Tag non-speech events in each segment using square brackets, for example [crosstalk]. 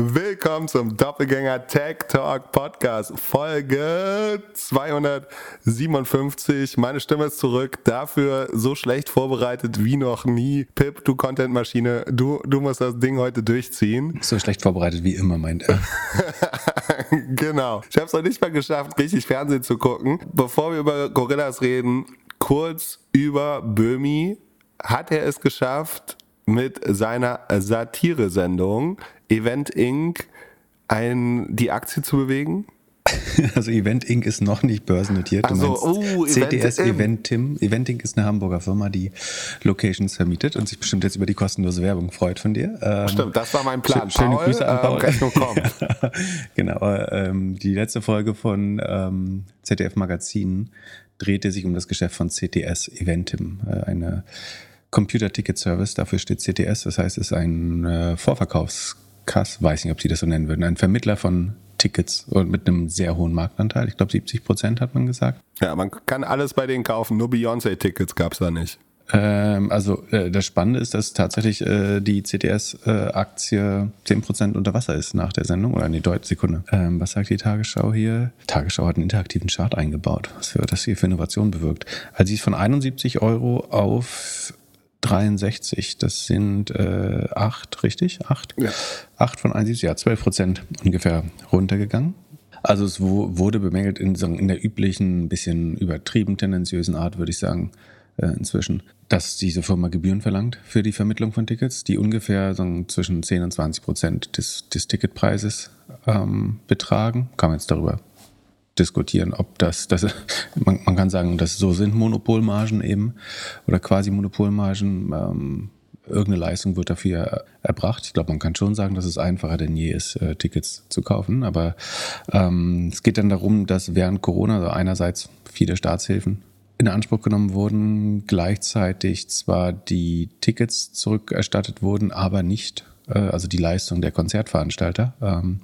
Willkommen zum Doppelgänger Tech Talk Podcast, Folge 257. Meine Stimme ist zurück, dafür so schlecht vorbereitet wie noch nie. Pip, du Contentmaschine, du, du musst das Ding heute durchziehen. So schlecht vorbereitet wie immer, meint er. [laughs] genau. Ich habe es noch nicht mal geschafft, richtig Fernsehen zu gucken. Bevor wir über Gorillas reden, kurz über Böhmi. Hat er es geschafft, mit seiner Satire-Sendung Event Inc. Ein, die Aktie zu bewegen? [laughs] Also Event Inc. ist noch nicht börsennotiert. Ach so, oh, CDS Event Tim. Event Inc. ist eine Hamburger Firma, die Locations vermietet und sich bestimmt jetzt über die kostenlose Werbung freut von dir. Ähm, Stimmt, das war mein Plan. Schöne Paul, Grüße an äh, Paul. Kommt. [laughs] genau. Ähm, die letzte Folge von ähm, ZDF Magazin drehte sich um das Geschäft von CTS Eventim, äh, eine Computer Ticket Service. Dafür steht CTS. Das heißt, es ist ein äh, Vorverkaufskass, weiß nicht, ob sie das so nennen würden, ein Vermittler von Tickets und mit einem sehr hohen Marktanteil. Ich glaube, 70 Prozent hat man gesagt. Ja, man kann alles bei denen kaufen, nur Beyoncé-Tickets gab es da nicht. Ähm, also äh, das Spannende ist, dass tatsächlich äh, die CTS-Aktie 10% unter Wasser ist nach der Sendung. Oder nee, Deutsch, Sekunde. Ähm, was sagt die Tagesschau hier? Tagesschau hat einen interaktiven Chart eingebaut, was für, das hier für Innovation bewirkt. Also sie ist von 71 Euro auf 63, das sind äh, 8, richtig? 8? Ja. 8 von 71, ja, 12 Prozent ungefähr runtergegangen. Also es wurde bemängelt in, in der üblichen, bisschen übertrieben tendenziösen Art, würde ich sagen, äh, inzwischen, dass diese Firma Gebühren verlangt für die Vermittlung von Tickets, die ungefähr sagen, zwischen 10 und 20 Prozent des, des Ticketpreises ähm, betragen. Kann man jetzt darüber diskutieren, ob das, das [laughs] man, man kann sagen, dass so sind Monopolmargen eben oder quasi Monopolmargen. Ähm, irgendeine Leistung wird dafür erbracht. Ich glaube, man kann schon sagen, dass es einfacher denn je ist, äh, Tickets zu kaufen. Aber ähm, es geht dann darum, dass während Corona also einerseits viele Staatshilfen in Anspruch genommen wurden, gleichzeitig zwar die Tickets zurückerstattet wurden, aber nicht äh, also die Leistung der Konzertveranstalter, ähm,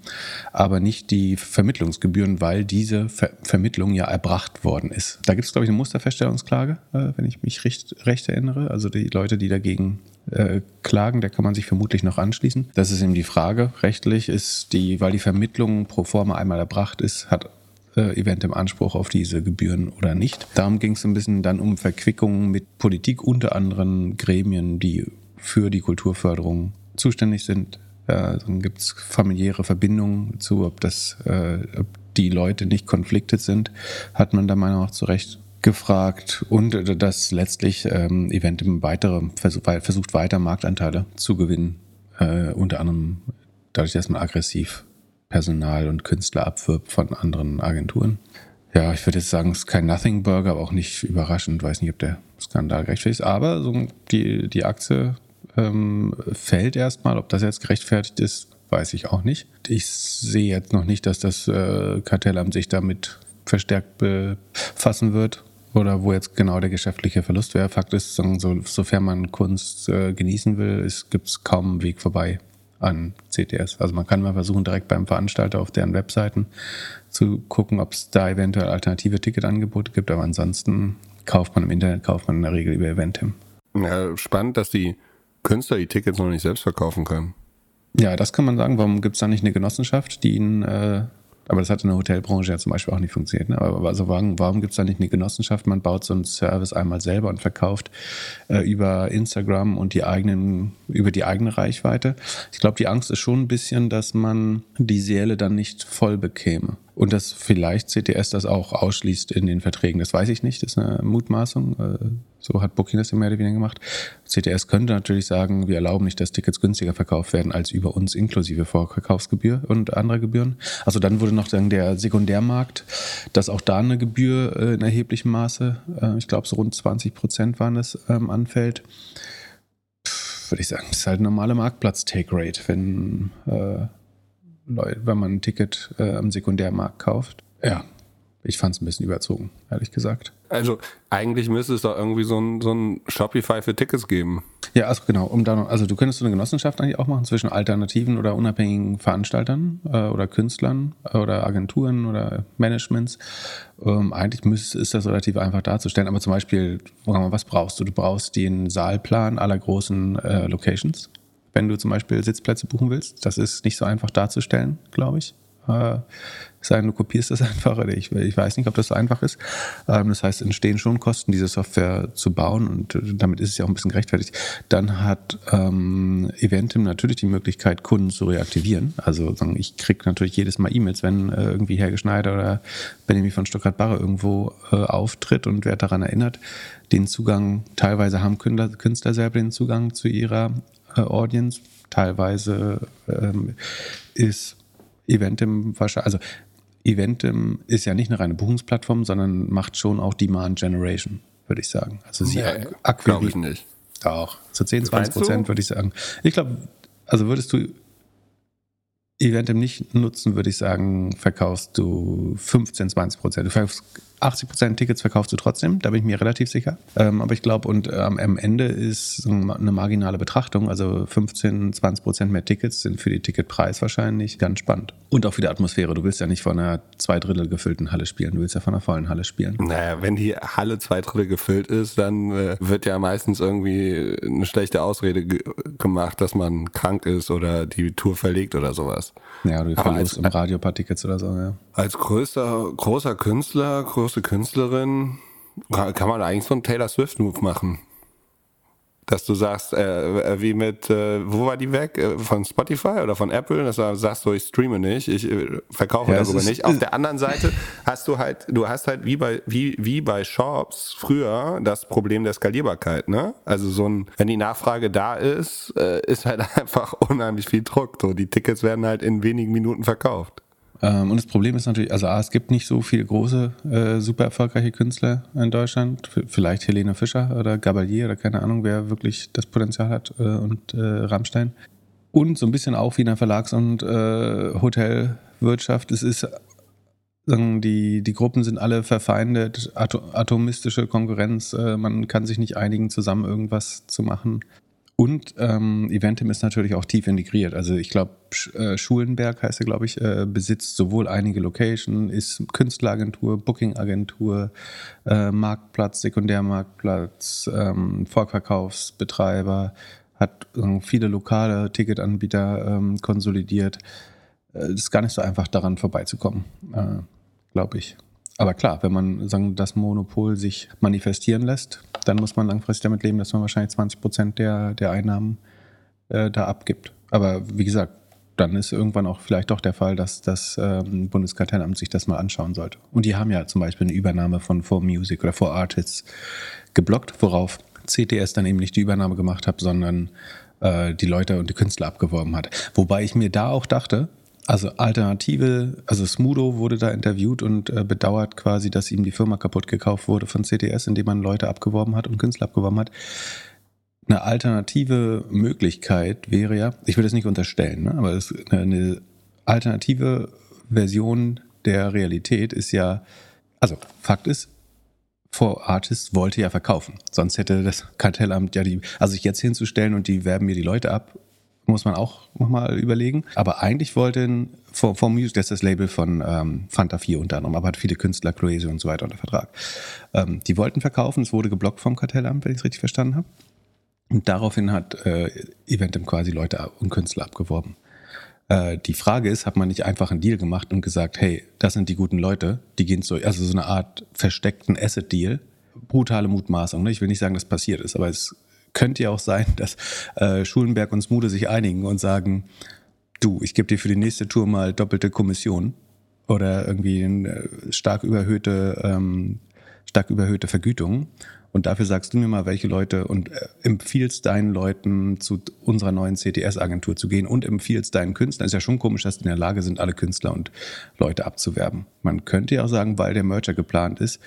aber nicht die Vermittlungsgebühren, weil diese Ver Vermittlung ja erbracht worden ist. Da gibt es, glaube ich, eine Musterfeststellungsklage, äh, wenn ich mich recht, recht erinnere. Also die Leute, die dagegen äh, klagen, da kann man sich vermutlich noch anschließen. Das ist eben die Frage. Rechtlich ist die, weil die Vermittlung pro forma einmal erbracht ist, hat äh, Event im Anspruch auf diese Gebühren oder nicht. Darum ging es ein bisschen dann um Verquickungen mit Politik, unter anderem Gremien, die für die Kulturförderung zuständig sind. Äh, dann gibt es familiäre Verbindungen zu, ob das, äh, ob die Leute nicht conflicted sind, hat man da meiner Meinung nach zu Recht gefragt und äh, dass letztlich ähm, Event im versucht weiter Marktanteile zu gewinnen, äh, unter anderem dadurch, dass man aggressiv Personal und Künstler abwirbt von anderen Agenturen. Ja, ich würde jetzt sagen, es ist kein Nothing Burger, aber auch nicht überraschend. Weiß nicht, ob der Skandal gerechtfertigt ist. Aber so die, die Aktie ähm, fällt erstmal. Ob das jetzt gerechtfertigt ist, weiß ich auch nicht. Ich sehe jetzt noch nicht, dass das äh, Kartellamt sich damit verstärkt befassen wird oder wo jetzt genau der geschäftliche Verlust wäre. Fakt ist, so, sofern man Kunst äh, genießen will, gibt es kaum einen Weg vorbei an CTS. Also man kann mal versuchen, direkt beim Veranstalter auf deren Webseiten zu gucken, ob es da eventuell alternative Ticketangebote gibt, aber ansonsten kauft man im Internet, kauft man in der Regel über Eventim. Ja, spannend, dass die Künstler die Tickets noch nicht selbst verkaufen können. Ja, das kann man sagen. Warum gibt es da nicht eine Genossenschaft, die ihnen, äh, aber das hat in der Hotelbranche ja zum Beispiel auch nicht funktioniert. Ne? Aber also warum, warum gibt es da nicht eine Genossenschaft? Man baut so einen Service einmal selber und verkauft äh, über Instagram und die eigenen, über die eigene Reichweite. Ich glaube, die Angst ist schon ein bisschen, dass man die Seele dann nicht voll bekäme. Und dass vielleicht CTS das auch ausschließt in den Verträgen. Das weiß ich nicht, das ist eine Mutmaßung. So hat Booking das ja mehr oder weniger gemacht. CTS könnte natürlich sagen, wir erlauben nicht, dass Tickets günstiger verkauft werden als über uns inklusive Vorverkaufsgebühr und andere Gebühren. Also dann würde noch sagen, der Sekundärmarkt, dass auch da eine Gebühr äh, in erheblichem Maße, äh, ich glaube so rund 20 Prozent waren es, ähm, anfällt. Würde ich sagen, das ist halt normale Marktplatz-Take-Rate, wenn, äh, wenn man ein Ticket äh, am Sekundärmarkt kauft. Ja, ich fand es ein bisschen überzogen, ehrlich gesagt. Also eigentlich müsste es doch irgendwie so ein, so ein Shopify für Tickets geben. Ja, also genau, um da noch, also du könntest so eine Genossenschaft eigentlich auch machen zwischen alternativen oder unabhängigen Veranstaltern äh, oder Künstlern äh, oder Agenturen oder Managements. Ähm, eigentlich müsste, ist das relativ einfach darzustellen, aber zum Beispiel, was brauchst du? Du brauchst den Saalplan aller großen äh, Locations. wenn du zum Beispiel Sitzplätze buchen willst. Das ist nicht so einfach darzustellen, glaube ich. Äh, sei denn, du kopierst das [laughs] einfach oder ich, ich weiß nicht, ob das so einfach ist. Ähm, das heißt, entstehen schon Kosten, diese Software zu bauen und damit ist es ja auch ein bisschen gerechtfertigt. Dann hat ähm, Eventim natürlich die Möglichkeit, Kunden zu reaktivieren. Also ich kriege natürlich jedes Mal E-Mails, wenn äh, irgendwie Herr Geschneider oder Benjamin von Stuttgart-Barre irgendwo äh, auftritt und werde daran erinnert, den Zugang, teilweise haben Künstler, Künstler selber den Zugang zu ihrer äh, Audience, teilweise ähm, ist Eventim wahrscheinlich, also Eventim ist ja nicht eine reine Buchungsplattform, sondern macht schon auch Demand Generation, würde ich sagen. Also sie nee, akquiriert. ich nicht. Doch, zu 10, 20 Prozent würde ich sagen. Ich glaube, also würdest du Eventim nicht nutzen, würde ich sagen, verkaufst du 15, 20 Prozent. Du verkaufst 80 Prozent Tickets verkaufst du trotzdem, da bin ich mir relativ sicher. Ähm, aber ich glaube, und ähm, am Ende ist eine marginale Betrachtung, also 15, 20 Prozent mehr Tickets sind für die Ticketpreis wahrscheinlich ganz spannend. Und auch für die Atmosphäre. Du willst ja nicht vor einer zwei Drittel gefüllten Halle spielen, du willst ja vor einer vollen Halle spielen. Naja, wenn die Halle zwei Drittel gefüllt ist, dann äh, wird ja meistens irgendwie eine schlechte Ausrede ge gemacht, dass man krank ist oder die Tour verlegt oder sowas. Ja, du verlierst im Radio ein paar Tickets oder so, ja. Als größter, großer Künstler, große Künstlerin, kann man eigentlich so einen Taylor Swift-Move machen. Dass du sagst, äh, äh, wie mit, äh, wo war die weg? Äh, von Spotify oder von Apple? Dass du sagst, so, ich streame nicht, ich äh, verkaufe ja, darüber nicht. Auf der anderen Seite hast du halt, du hast halt wie bei, wie, wie bei Shops früher das Problem der Skalierbarkeit, ne? Also so ein, wenn die Nachfrage da ist, äh, ist halt [laughs] einfach unheimlich viel Druck. So, die Tickets werden halt in wenigen Minuten verkauft. Ähm, und das Problem ist natürlich, also A, es gibt nicht so viele große, äh, super erfolgreiche Künstler in Deutschland. V vielleicht Helene Fischer oder Gabalier oder keine Ahnung, wer wirklich das Potenzial hat äh, und äh, Rammstein. Und so ein bisschen auch wie in der Verlags- und äh, Hotelwirtschaft. Es ist, sagen, die, die Gruppen sind alle verfeindet, atomistische Konkurrenz. Äh, man kann sich nicht einigen, zusammen irgendwas zu machen. Und ähm, Eventim ist natürlich auch tief integriert. Also ich glaube, äh, Schulenberg heißt er, glaube ich, äh, besitzt sowohl einige Locations, ist Künstleragentur, Bookingagentur, äh, Marktplatz, Sekundärmarktplatz, ähm, Vorverkaufsbetreiber, hat äh, viele lokale Ticketanbieter ähm, konsolidiert. Es äh, ist gar nicht so einfach, daran vorbeizukommen, äh, glaube ich. Aber klar, wenn man sagen, das Monopol sich manifestieren lässt, dann muss man langfristig damit leben, dass man wahrscheinlich 20 Prozent der, der Einnahmen äh, da abgibt. Aber wie gesagt, dann ist irgendwann auch vielleicht doch der Fall, dass das ähm, Bundeskartellamt sich das mal anschauen sollte. Und die haben ja zum Beispiel eine Übernahme von For Music oder For Artists geblockt, worauf CTS dann eben nicht die Übernahme gemacht hat, sondern äh, die Leute und die Künstler abgeworben hat. Wobei ich mir da auch dachte, also Alternative, also Smudo wurde da interviewt und äh, bedauert quasi, dass ihm die Firma kaputt gekauft wurde von CTS, indem man Leute abgeworben hat und Künstler abgeworben hat. Eine alternative Möglichkeit wäre ja, ich will das nicht unterstellen, ne, aber es, eine alternative Version der Realität ist ja, also Fakt ist, For Artists wollte ja verkaufen. Sonst hätte das Kartellamt ja die, also sich jetzt hinzustellen und die werben mir die Leute ab muss man auch nochmal überlegen. Aber eigentlich wollten For, For Music, das ist das Label von ähm, Fanta 4 unter anderem, aber hat viele Künstler, Cloesio und so weiter unter Vertrag. Ähm, die wollten verkaufen, es wurde geblockt vom Kartellamt, wenn ich es richtig verstanden habe. Und daraufhin hat äh, Eventim quasi Leute und Künstler abgeworben. Äh, die Frage ist, hat man nicht einfach einen Deal gemacht und gesagt, hey, das sind die guten Leute, die gehen so, also so eine Art versteckten Asset-Deal, brutale Mutmaßung. Ne? Ich will nicht sagen, dass passiert ist, aber es könnte ja auch sein, dass äh, Schulenberg und Smude sich einigen und sagen, du, ich gebe dir für die nächste Tour mal doppelte Kommission oder irgendwie eine stark überhöhte, ähm, stark überhöhte Vergütung. Und dafür sagst du mir mal, welche Leute und äh, empfiehlst deinen Leuten zu unserer neuen CTS-Agentur zu gehen und empfiehlst deinen Künstlern. Ist ja schon komisch, dass die in der Lage sind, alle Künstler und Leute abzuwerben. Man könnte ja auch sagen, weil der Merger geplant ist,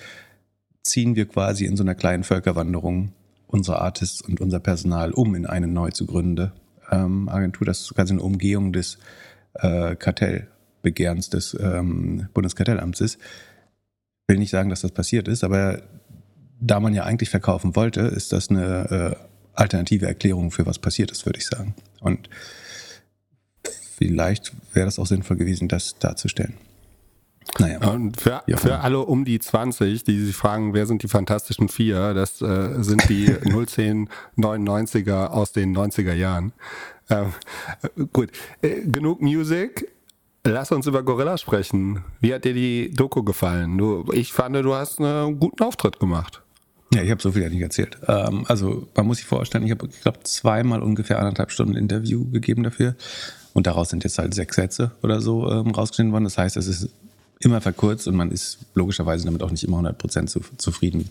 ziehen wir quasi in so einer kleinen Völkerwanderung unsere Artists und unser Personal um in eine neu zu gründende ähm, Agentur. Das ist quasi eine Umgehung des äh, Kartellbegehrens des ähm, Bundeskartellamts ist. Ich will nicht sagen, dass das passiert ist, aber da man ja eigentlich verkaufen wollte, ist das eine äh, alternative Erklärung für was passiert ist, würde ich sagen. Und vielleicht wäre das auch sinnvoll gewesen, das darzustellen. Naja. Und für, ja. für alle um die 20, die sich fragen, wer sind die Fantastischen Vier, das äh, sind die [laughs] 01099er aus den 90er Jahren. Ähm, gut, äh, genug Music. Lass uns über Gorilla sprechen. Wie hat dir die Doku gefallen? Du, ich fand, du hast einen guten Auftritt gemacht. Ja, ich habe so viel ja nicht erzählt. Ähm, also man muss sich vorstellen, ich habe, ich glaube, zweimal ungefähr anderthalb Stunden Interview gegeben dafür. Und daraus sind jetzt halt sechs Sätze oder so ähm, rausgeschnitten worden. Das heißt, es ist immer verkürzt und man ist logischerweise damit auch nicht immer 100% zu, zufrieden,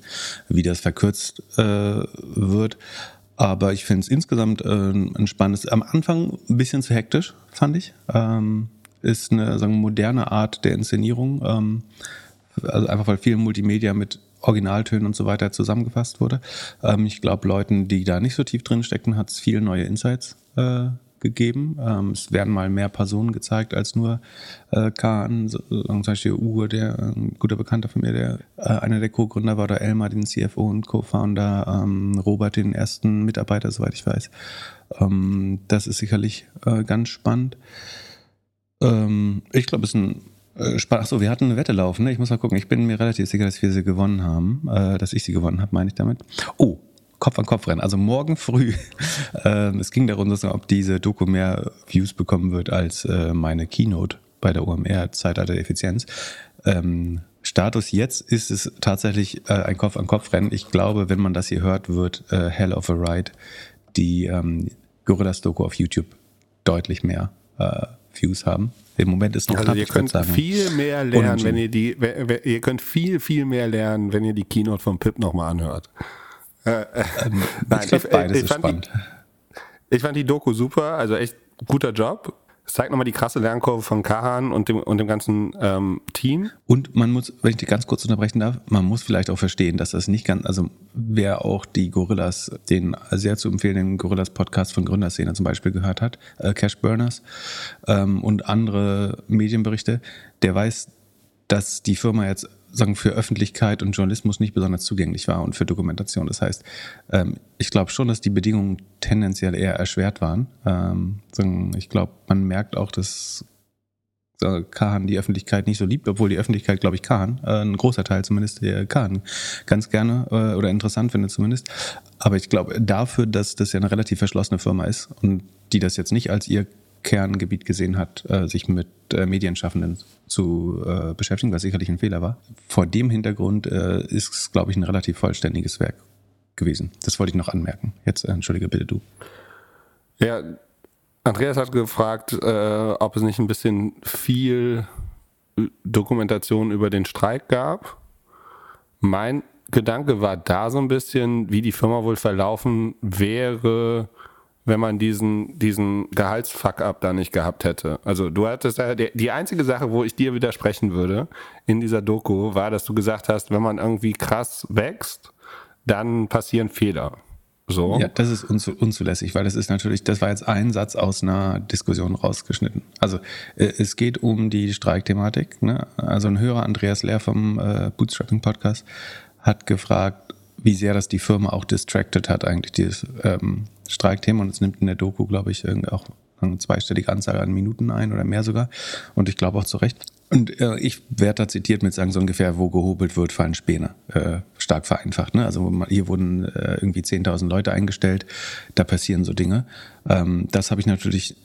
wie das verkürzt äh, wird. Aber ich finde es insgesamt äh, ein spannendes. Am Anfang ein bisschen zu hektisch, fand ich. Ähm, ist eine sagen, moderne Art der Inszenierung. Ähm, also einfach weil viel Multimedia mit Originaltönen und so weiter zusammengefasst wurde. Ähm, ich glaube, Leuten, die da nicht so tief drin stecken, hat es viele neue Insights äh, gegeben. Ähm, es werden mal mehr Personen gezeigt als nur äh, Kahn, so, zum Beispiel Uwe, der ein guter Bekannter von mir, der äh, einer der Co-Gründer war, oder Elmar, den CFO und Co-Founder, ähm, Robert, den ersten Mitarbeiter, soweit ich weiß. Ähm, das ist sicherlich äh, ganz spannend. Ähm, ich glaube, es ist ein äh, Achso, wir hatten eine Wette laufen. Ne? Ich muss mal gucken. Ich bin mir relativ sicher, dass wir sie gewonnen haben. Äh, dass ich sie gewonnen habe, meine ich damit. Oh, Kopf an Kopf rennen. Also morgen früh. [laughs] Ähm, es ging darum, ob diese Doku mehr Views bekommen wird als äh, meine Keynote bei der OMR Zeitalter der Effizienz. Ähm, Status jetzt ist es tatsächlich äh, ein Kopf an Kopf Rennen. Ich glaube, wenn man das hier hört, wird äh, Hell of a Ride die ähm, Gorillas Doku auf YouTube deutlich mehr äh, Views haben. Im Moment ist noch also knapp, ihr könnt viel mehr lernen, wenn ihr die, ihr könnt viel, viel mehr lernen, wenn ihr die Keynote von Pip nochmal anhört. Äh, äh, ähm, Nein, ich, glaub, beides ich, ich, ist spannend. Die, ich fand die Doku super, also echt guter Job. Es zeigt nochmal die krasse Lernkurve von Kahan und dem, und dem ganzen ähm, Team. Und man muss, wenn ich dich ganz kurz unterbrechen darf, man muss vielleicht auch verstehen, dass das nicht ganz, also wer auch die Gorillas, den sehr zu empfehlenden Gorillas-Podcast von Gründerszene zum Beispiel gehört hat, äh, Cash Burners ähm, und andere Medienberichte, der weiß, dass die Firma jetzt sagen, für Öffentlichkeit und Journalismus nicht besonders zugänglich war und für Dokumentation. Das heißt, ähm, ich glaube schon, dass die Bedingungen tendenziell eher erschwert waren. Ähm, ich glaube, man merkt auch, dass Kahan die Öffentlichkeit nicht so liebt, obwohl die Öffentlichkeit, glaube ich, Kahan, äh, ein großer Teil zumindest, der Kahan ganz gerne äh, oder interessant findet zumindest. Aber ich glaube, dafür, dass das ja eine relativ verschlossene Firma ist und die das jetzt nicht als ihr Kerngebiet gesehen hat, äh, sich mit äh, Medienschaffenden zu äh, beschäftigen, was sicherlich ein Fehler war. Vor dem Hintergrund ist es, glaube ich, ein relativ vollständiges Werk gewesen. Das wollte ich noch anmerken. Jetzt entschuldige bitte du. Ja, Andreas hat gefragt, ob es nicht ein bisschen viel Dokumentation über den Streik gab. Mein Gedanke war da so ein bisschen, wie die Firma wohl verlaufen wäre, wenn man diesen, diesen Gehaltsfuck-up da nicht gehabt hätte. Also du hattest ja, die einzige Sache, wo ich dir widersprechen würde in dieser Doku, war, dass du gesagt hast, wenn man irgendwie krass wächst, dann passieren Fehler. So. Ja, das ist unzulässig, weil das ist natürlich, das war jetzt ein Satz aus einer Diskussion rausgeschnitten. Also äh, es geht um die Streikthematik. Ne? Also ein Hörer, Andreas Lehr vom äh, Bootstrapping Podcast, hat gefragt, wie sehr das die Firma auch distracted hat, eigentlich dieses ähm, Streikthema. Und es nimmt in der Doku, glaube ich, auch eine zweistellige Anzahl an Minuten ein oder mehr sogar. Und ich glaube auch zu Recht. Und äh, ich werde da zitiert mit sagen, so ungefähr, wo gehobelt wird, fallen Späne. Äh, stark vereinfacht. Ne? Also hier wurden äh, irgendwie 10.000 Leute eingestellt. Da passieren so Dinge. Ähm, das habe ich natürlich,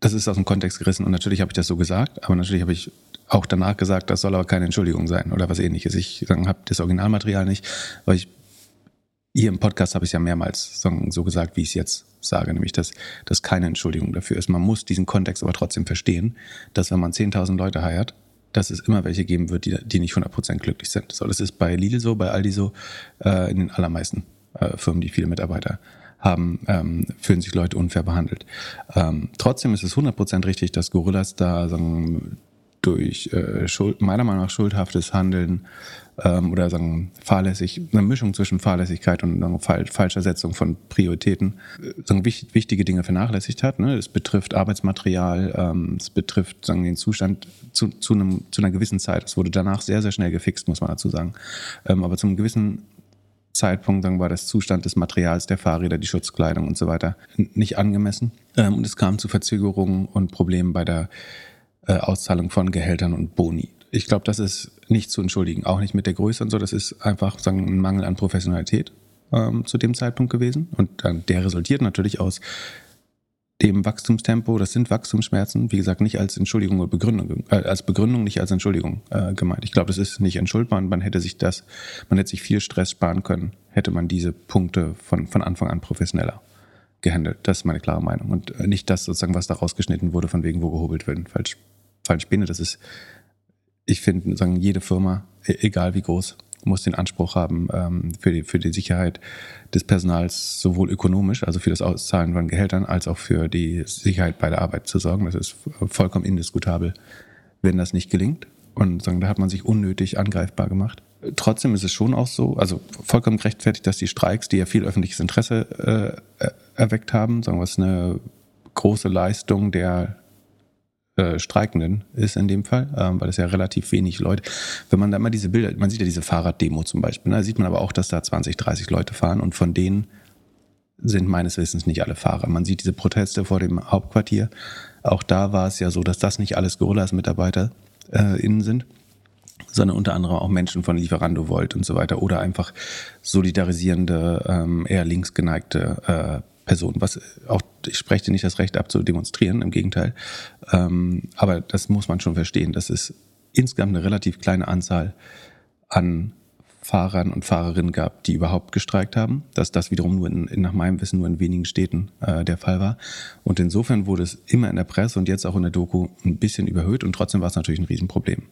das ist aus dem Kontext gerissen. Und natürlich habe ich das so gesagt. Aber natürlich habe ich auch danach gesagt, das soll aber keine Entschuldigung sein oder was ähnliches. Ich habe das Originalmaterial nicht, weil ich hier im Podcast habe ich es ja mehrmals so gesagt, wie ich es jetzt sage, nämlich, dass das keine Entschuldigung dafür ist. Man muss diesen Kontext aber trotzdem verstehen, dass wenn man 10.000 Leute heiert, dass es immer welche geben wird, die, die nicht 100% glücklich sind. So, das ist bei Lidl so, bei Aldi so, äh, in den allermeisten äh, Firmen, die viele Mitarbeiter haben, ähm, fühlen sich Leute unfair behandelt. Ähm, trotzdem ist es 100% richtig, dass Gorillas da sagen, durch äh, Schuld, meiner Meinung nach schuldhaftes Handeln ähm, oder sagen fahrlässig, eine Mischung zwischen Fahrlässigkeit und sagen, fal falscher Setzung von Prioritäten, äh, sagen, wichtig, wichtige Dinge vernachlässigt hat. Ne? Es betrifft Arbeitsmaterial, ähm, es betrifft sagen, den Zustand zu, zu, einem, zu einer gewissen Zeit. Es wurde danach sehr, sehr schnell gefixt, muss man dazu sagen. Ähm, aber zum gewissen Zeitpunkt sagen, war das Zustand des Materials der Fahrräder, die Schutzkleidung und so weiter nicht angemessen. Ähm, und es kam zu Verzögerungen und Problemen bei der äh, Auszahlung von Gehältern und Boni. ich glaube, das ist nicht zu entschuldigen, auch nicht mit der Größe und so. Das ist einfach sagen, ein Mangel an Professionalität ähm, zu dem Zeitpunkt gewesen. Und dann, der resultiert natürlich aus dem Wachstumstempo, das sind Wachstumsschmerzen, wie gesagt, nicht als Entschuldigung oder Begründung, äh, als Begründung, nicht als Entschuldigung äh, gemeint. Ich glaube, das ist nicht entschuldbar und man hätte sich das, man hätte sich viel Stress sparen können, hätte man diese Punkte von, von Anfang an professioneller gehandelt. Das ist meine klare Meinung. Und äh, nicht das sozusagen, was da rausgeschnitten wurde, von wegen, wo gehobelt wird. Falsch, falsch bin, das ist, ich finde, sagen, jede Firma, e-, egal wie groß, muss den Anspruch haben, ähm, für, die, für die Sicherheit des Personals sowohl ökonomisch, also für das Auszahlen von Gehältern, als auch für die Sicherheit bei der Arbeit zu sorgen. Das ist vollkommen indiskutabel, wenn das nicht gelingt. Und sagen, da hat man sich unnötig angreifbar gemacht. Trotzdem ist es schon auch so, also vollkommen gerechtfertigt, dass die Streiks, die ja viel öffentliches Interesse äh, erweckt haben, sagen wir es eine große Leistung der äh, Streikenden ist in dem Fall, ähm, weil es ja relativ wenig Leute, wenn man da mal diese Bilder, man sieht ja diese Fahrraddemo zum Beispiel, ne, da sieht man aber auch, dass da 20, 30 Leute fahren und von denen sind meines Wissens nicht alle Fahrer. Man sieht diese Proteste vor dem Hauptquartier. Auch da war es ja so, dass das nicht alles Gorillas-Mitarbeiter äh, sind, sondern unter anderem auch Menschen von Lieferando Volt und so weiter oder einfach solidarisierende, ähm, eher linksgeneigte äh, Person. Was auch, ich spreche dir nicht das Recht ab zu demonstrieren, im Gegenteil. Ähm, aber das muss man schon verstehen. Das ist insgesamt eine relativ kleine Anzahl an Fahrern und Fahrerinnen gab, die überhaupt gestreikt haben, dass das wiederum nur in, nach meinem Wissen nur in wenigen Städten äh, der Fall war. Und insofern wurde es immer in der Presse und jetzt auch in der Doku ein bisschen überhöht und trotzdem war es natürlich ein Riesenproblem.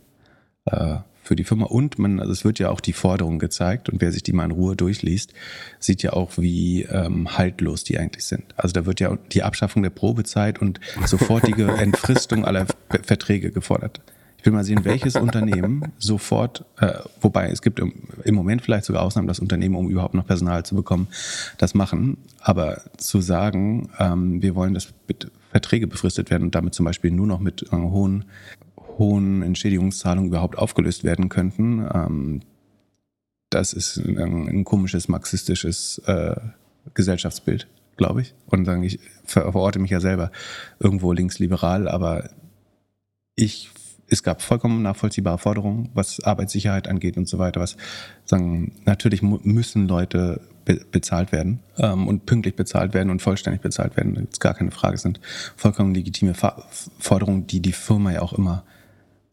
Äh, für die Firma. Und man, also es wird ja auch die Forderung gezeigt und wer sich die mal in Ruhe durchliest, sieht ja auch, wie ähm, haltlos die eigentlich sind. Also da wird ja die Abschaffung der Probezeit und sofortige [laughs] Entfristung aller Verträge gefordert. Ich will mal sehen, welches Unternehmen sofort, äh, wobei es gibt im, im Moment vielleicht sogar Ausnahmen, dass Unternehmen, um überhaupt noch Personal zu bekommen, das machen. Aber zu sagen, ähm, wir wollen, dass Verträge befristet werden und damit zum Beispiel nur noch mit äh, hohen hohen Entschädigungszahlungen überhaupt aufgelöst werden könnten. Ähm, das ist ein, ein komisches marxistisches äh, Gesellschaftsbild, glaube ich. Und sagen, ich verorte mich ja selber irgendwo linksliberal, aber ich es gab vollkommen nachvollziehbare Forderungen, was Arbeitssicherheit angeht und so weiter. Was sagen, natürlich müssen Leute be bezahlt werden ähm, und pünktlich bezahlt werden und vollständig bezahlt werden. Das ist gar keine Frage. Es sind vollkommen legitime Forderungen, die die Firma ja auch immer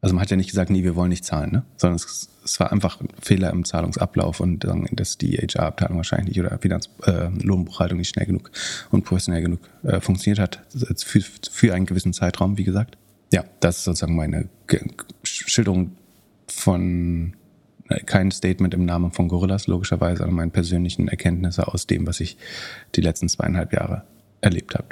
also man hat ja nicht gesagt, nee, wir wollen nicht zahlen, ne? sondern es, es war einfach ein Fehler im Zahlungsablauf und äh, dass die HR-Abteilung wahrscheinlich nicht oder Finanz äh, Lohnbuchhaltung nicht schnell genug und professionell genug äh, funktioniert hat für, für einen gewissen Zeitraum, wie gesagt. Ja, das ist sozusagen meine Schilderung von äh, kein Statement im Namen von Gorillas, logischerweise, sondern meine persönlichen Erkenntnisse aus dem, was ich die letzten zweieinhalb Jahre erlebt habe.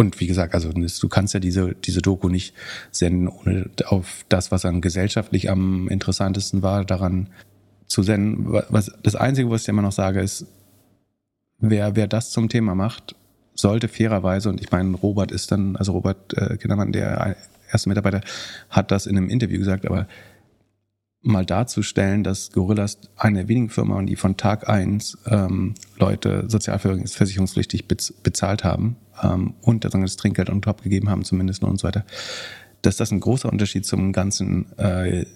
Und wie gesagt, also du kannst ja diese, diese Doku nicht senden, ohne auf das, was dann gesellschaftlich am interessantesten war, daran zu senden. Was, das Einzige, was ich immer noch sage, ist, wer, wer das zum Thema macht, sollte fairerweise, und ich meine, Robert ist dann, also Robert äh, Kindermann, der erste Mitarbeiter, hat das in einem Interview gesagt, aber mal darzustellen, dass Gorillas eine der wenigen Firmen, die von Tag eins ähm, Leute sozialversicherungspflichtig bezahlt haben ähm, und das Trinkgeld on top gegeben haben, zumindest und so weiter, dass das ein großer Unterschied zum ganzen äh,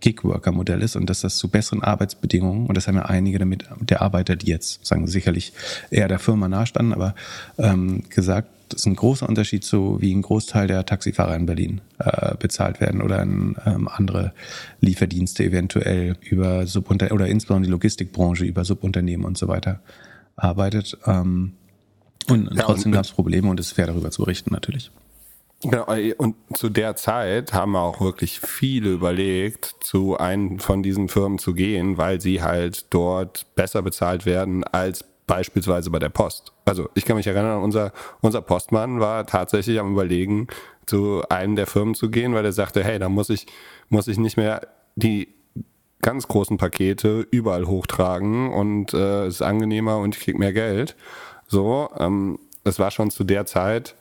Gig-Worker-Modell ist und dass das zu besseren Arbeitsbedingungen, und das haben ja einige damit, der Arbeiter, die jetzt sagen sicherlich eher der Firma nahestanden, aber ähm, gesagt, das ist ein großer Unterschied zu, wie ein Großteil der Taxifahrer in Berlin äh, bezahlt werden oder in ähm, andere Lieferdienste eventuell über Subunter oder insbesondere die Logistikbranche über Subunternehmen und so weiter arbeitet. Ähm, und ja, trotzdem gab es Probleme und es ist fair darüber zu berichten natürlich. Genau, und zu der Zeit haben auch wirklich viele überlegt, zu einem von diesen Firmen zu gehen, weil sie halt dort besser bezahlt werden als beispielsweise bei der Post. Also ich kann mich erinnern, unser, unser Postmann war tatsächlich am überlegen, zu einem der Firmen zu gehen, weil er sagte, hey, da muss ich, muss ich nicht mehr die ganz großen Pakete überall hochtragen und äh, es ist angenehmer und ich krieg mehr Geld. So, ähm, es war schon zu der Zeit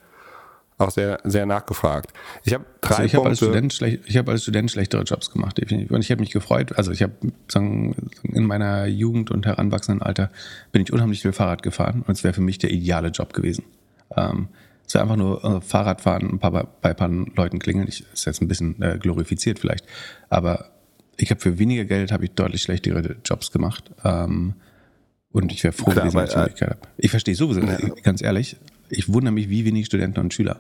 auch sehr, sehr nachgefragt. Ich habe drei also ich Punkte. Hab als Student schlecht, ich habe als Student schlechtere Jobs gemacht, definitiv. Und ich habe mich gefreut. Also ich habe in meiner Jugend und heranwachsenden Alter bin ich unheimlich viel Fahrrad gefahren und es wäre für mich der ideale Job gewesen. Ähm, Es wäre einfach nur äh, Fahrradfahren, ein paar, bei ein paar Leuten klingeln. Ich, ist jetzt ein bisschen äh, glorifiziert vielleicht, aber ich habe für weniger Geld habe ich deutlich schlechtere Jobs gemacht. Ähm, und ich wäre froh, Klar, wenn ich diese Möglichkeit habe. Ich verstehe sowieso, ja. ganz ehrlich, ich wundere mich, wie wenig Studenten und Schüler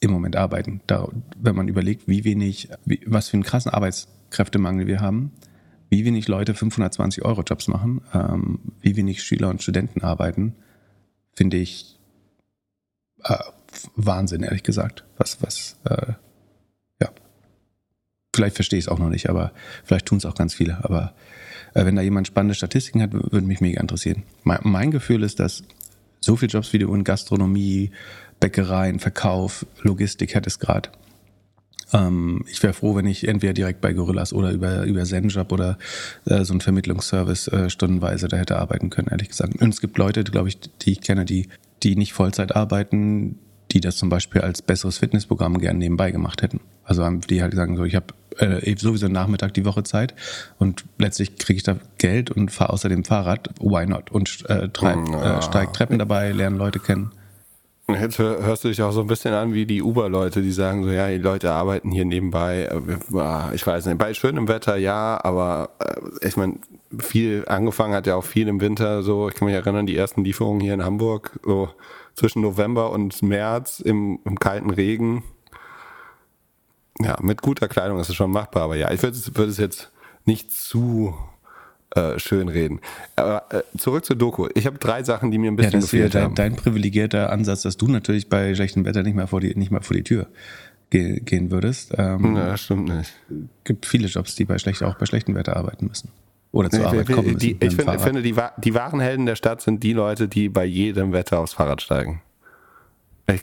im Moment arbeiten. Da, wenn man überlegt, wie wenig, wie, was für einen krassen Arbeitskräftemangel wir haben, wie wenig Leute 520 Euro Jobs machen, ähm, wie wenig Schüler und Studenten arbeiten, finde ich äh, Wahnsinn, ehrlich gesagt. Was, was, äh, ja. Vielleicht verstehe ich es auch noch nicht, aber vielleicht tun es auch ganz viele. Aber äh, wenn da jemand spannende Statistiken hat, würde mich mega interessieren. Mein, mein Gefühl ist, dass so viele Jobs wie du in Gastronomie, Bäckereien, Verkauf, Logistik hättest gerade. Ähm, ich wäre froh, wenn ich entweder direkt bei Gorillas oder über, über Zenjob oder äh, so einen Vermittlungsservice äh, stundenweise da hätte arbeiten können, ehrlich gesagt. Und es gibt Leute, glaube ich, die ich kenne, die, die nicht Vollzeit arbeiten, die das zum Beispiel als besseres Fitnessprogramm gerne nebenbei gemacht hätten. Also die halt sagen so, ich habe äh, sowieso einen Nachmittag die Woche Zeit und letztlich kriege ich da Geld und fahre außerdem Fahrrad. Why not? Und äh, treib, äh, steig Treppen dabei, lerne Leute kennen. Jetzt hörst du dich auch so ein bisschen an wie die Uber-Leute, die sagen so, ja, die Leute arbeiten hier nebenbei. Äh, ich weiß nicht, bei schönem Wetter ja, aber äh, ich meine, viel angefangen hat ja auch viel im Winter. So, ich kann mich erinnern, die ersten Lieferungen hier in Hamburg, so zwischen November und März im, im kalten Regen. Ja, mit guter Kleidung ist es schon machbar, aber ja, ich würde würd es jetzt nicht zu äh, schön reden. Aber äh, zurück zur Doku. Ich habe drei Sachen, die mir ein bisschen ja, das gefehlt dein, haben. Dein privilegierter Ansatz, dass du natürlich bei schlechtem Wetter nicht mal vor die, nicht mal vor die Tür ge gehen würdest. Ähm, ja, stimmt nicht. gibt viele Jobs, die bei schlecht, auch bei schlechtem Wetter arbeiten müssen. Oder zur nee, Arbeit kommen müssen. Die, ich finde, finde, die, die wahren Helden der Stadt sind die Leute, die bei jedem Wetter aufs Fahrrad steigen. Ich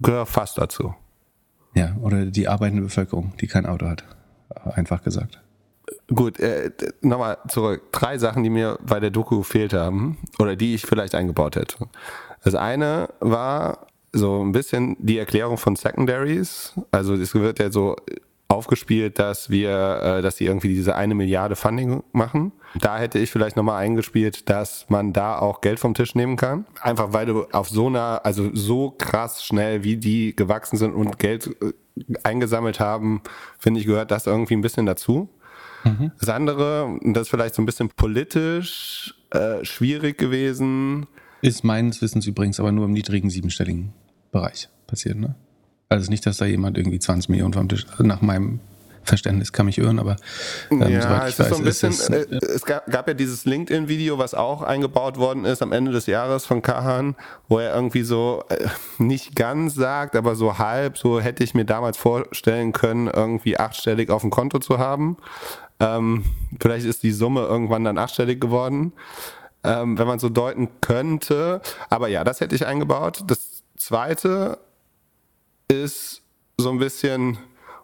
gehöre fast dazu. Ja, oder die arbeitende Bevölkerung, die kein Auto hat. Einfach gesagt. Gut, äh, nochmal zurück. Drei Sachen, die mir bei der Doku gefehlt haben oder die ich vielleicht eingebaut hätte. Das eine war so ein bisschen die Erklärung von Secondaries. Also es wird ja so aufgespielt, dass wir, äh, dass sie irgendwie diese eine Milliarde Funding machen. Da hätte ich vielleicht nochmal eingespielt, dass man da auch Geld vom Tisch nehmen kann. Einfach weil du auf so einer, also so krass schnell, wie die gewachsen sind und Geld äh, eingesammelt haben, finde ich, gehört das irgendwie ein bisschen dazu. Mhm. Das andere, das ist vielleicht so ein bisschen politisch äh, schwierig gewesen. Ist meines Wissens übrigens aber nur im niedrigen siebenstelligen Bereich passiert, ne? Also nicht, dass da jemand irgendwie 20 Millionen vom Tisch, nach meinem Verständnis kann mich irren, aber ähm, ja, es ist weiß, so ein bisschen, es, äh, es gab, gab, ja dieses LinkedIn-Video, was auch eingebaut worden ist am Ende des Jahres von Kahan, wo er irgendwie so äh, nicht ganz sagt, aber so halb, so hätte ich mir damals vorstellen können, irgendwie achtstellig auf dem Konto zu haben. Ähm, vielleicht ist die Summe irgendwann dann achtstellig geworden, ähm, wenn man so deuten könnte. Aber ja, das hätte ich eingebaut. Das zweite ist so ein bisschen,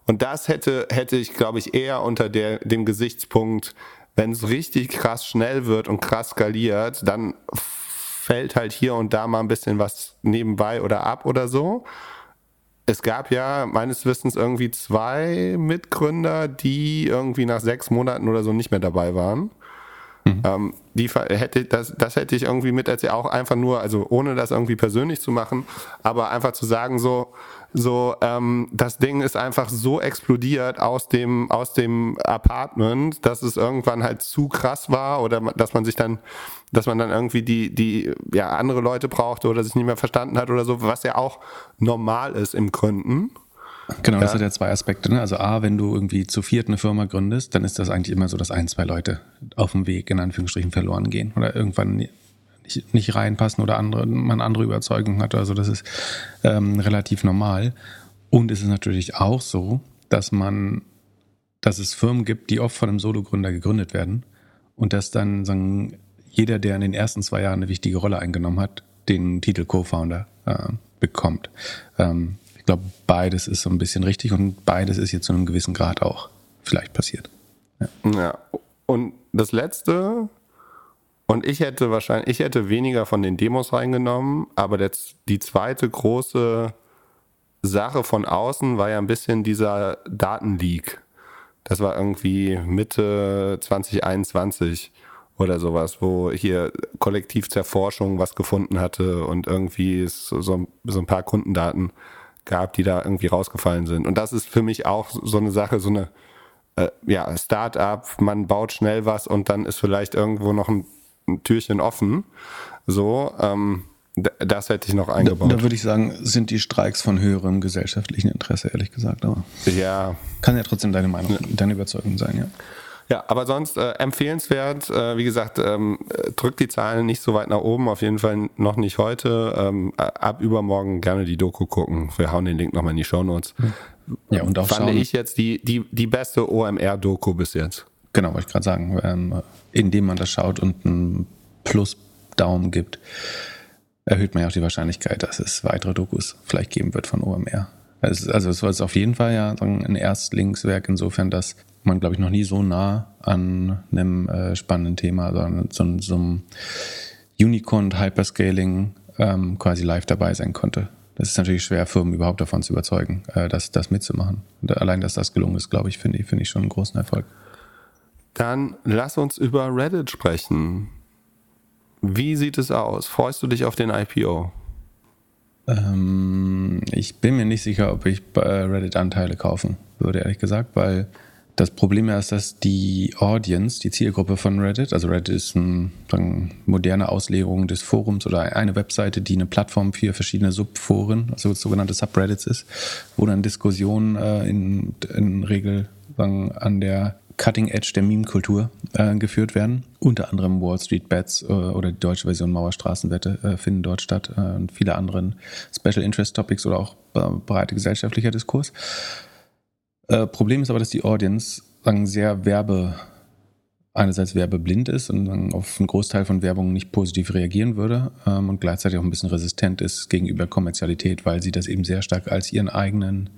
und das hätte, hätte ich, glaube ich, eher unter der, dem Gesichtspunkt, wenn es richtig krass schnell wird und krass skaliert, dann fällt halt hier und da mal ein bisschen was nebenbei oder ab oder so es gab ja meines Wissens irgendwie zwei Mitgründer, die irgendwie nach sechs Monaten oder so nicht mehr dabei waren. Mhm. Ähm, die hätte, das, das hätte ich irgendwie mit erzählt, auch einfach nur, also ohne das irgendwie persönlich zu machen, aber einfach zu sagen, so, so, ähm, das Ding ist einfach so explodiert aus dem, aus dem Apartment, dass es irgendwann halt zu krass war oder dass man sich dann, dass man dann irgendwie die, die, ja, andere Leute brauchte oder sich nicht mehr verstanden hat oder so, was ja auch normal ist im Gründen. Genau, das sind ja zwei Aspekte. Ne? Also A, wenn du irgendwie zu viert eine Firma gründest, dann ist das eigentlich immer so, dass ein, zwei Leute auf dem Weg in Anführungsstrichen verloren gehen oder irgendwann nicht, nicht reinpassen oder andere, man andere Überzeugungen hat. Also das ist ähm, relativ normal. Und es ist natürlich auch so, dass man, dass es Firmen gibt, die oft von einem Sologründer gegründet werden und dass dann sagen, jeder, der in den ersten zwei Jahren eine wichtige Rolle eingenommen hat, den Titel Co-Founder äh, bekommt. Ähm, ich glaube, beides ist so ein bisschen richtig und beides ist jetzt zu einem gewissen Grad auch vielleicht passiert. Ja. ja. Und das letzte, und ich hätte wahrscheinlich, ich hätte weniger von den Demos reingenommen, aber das, die zweite große Sache von außen war ja ein bisschen dieser Datenleak. Das war irgendwie Mitte 2021. oder sowas, wo hier kollektiv zur was gefunden hatte und irgendwie so, so ein paar Kundendaten gab, die da irgendwie rausgefallen sind. Und das ist für mich auch so eine Sache, so eine äh, ja, Start-up, man baut schnell was und dann ist vielleicht irgendwo noch ein, ein Türchen offen. So, ähm, das hätte ich noch eingebaut. Da, da, würde ich sagen, sind die Streiks von höherem gesellschaftlichen Interesse, ehrlich gesagt. Aber ja. Kann ja trotzdem deine Meinung, ja. deine Überzeugung sein, ja. Ja, aber sonst äh, empfehlenswert. Äh, wie gesagt, ähm, drückt die Zahlen nicht so weit nach oben. Auf jeden Fall noch nicht heute. Ähm, ab übermorgen gerne die Doku gucken. Wir hauen den Link nochmal in die Show Notes. Ja, und auch Fand schauen, ich jetzt die, die, die beste OMR-Doku bis jetzt. Genau, wollte ich gerade sagen. Ähm, indem man das schaut und einen Plus-Daumen gibt, erhöht man ja auch die Wahrscheinlichkeit, dass es weitere Dokus vielleicht geben wird von OMR. Also, also es war auf jeden Fall ja ein Erstlingswerk, insofern, dass man, glaube ich, noch nie so nah an einem äh, spannenden Thema, sondern so, so einem Unicorn Hyperscaling ähm, quasi live dabei sein konnte. Das ist natürlich schwer, Firmen überhaupt davon zu überzeugen, äh, das, das mitzumachen. Und allein, dass das gelungen ist, glaube ich, finde ich, finde ich schon einen großen Erfolg. Dann lass uns über Reddit sprechen. Wie sieht es aus? Freust du dich auf den IPO? Ähm, ich bin mir nicht sicher, ob ich Reddit Anteile kaufen würde, ehrlich gesagt, weil das Problem ist, dass die Audience, die Zielgruppe von Reddit, also Reddit ist eine moderne Auslegung des Forums oder eine Webseite, die eine Plattform für verschiedene Subforen, also sogenannte Subreddits ist, wo dann Diskussionen äh, in, in Regel an der Cutting Edge der Meme-Kultur äh, geführt werden. Unter anderem Wall Street Bets äh, oder die deutsche Version Mauerstraßenwette äh, finden dort statt äh, und viele anderen Special Interest Topics oder auch äh, breite gesellschaftlicher Diskurs. Äh, Problem ist aber, dass die Audience sagen, sehr werbe, einerseits werbeblind ist und dann auf einen Großteil von Werbung nicht positiv reagieren würde ähm, und gleichzeitig auch ein bisschen resistent ist gegenüber Kommerzialität, weil sie das eben sehr stark als ihren eigenen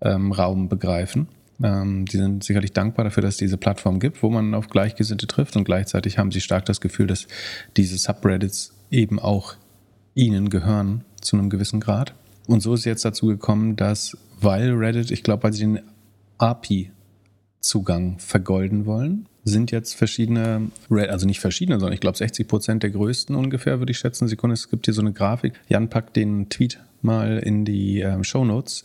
ähm, Raum begreifen. Ähm, die sind sicherlich dankbar dafür, dass es diese Plattform gibt, wo man auf Gleichgesinnte trifft und gleichzeitig haben sie stark das Gefühl, dass diese Subreddits eben auch ihnen gehören zu einem gewissen Grad. Und so ist jetzt dazu gekommen, dass, weil Reddit, ich glaube, weil sie den API-Zugang vergolden wollen. Sind jetzt verschiedene, also nicht verschiedene, sondern ich glaube 60 Prozent der größten ungefähr, würde ich schätzen. Sekunde, es gibt hier so eine Grafik. Jan packt den Tweet mal in die ähm, Show Notes.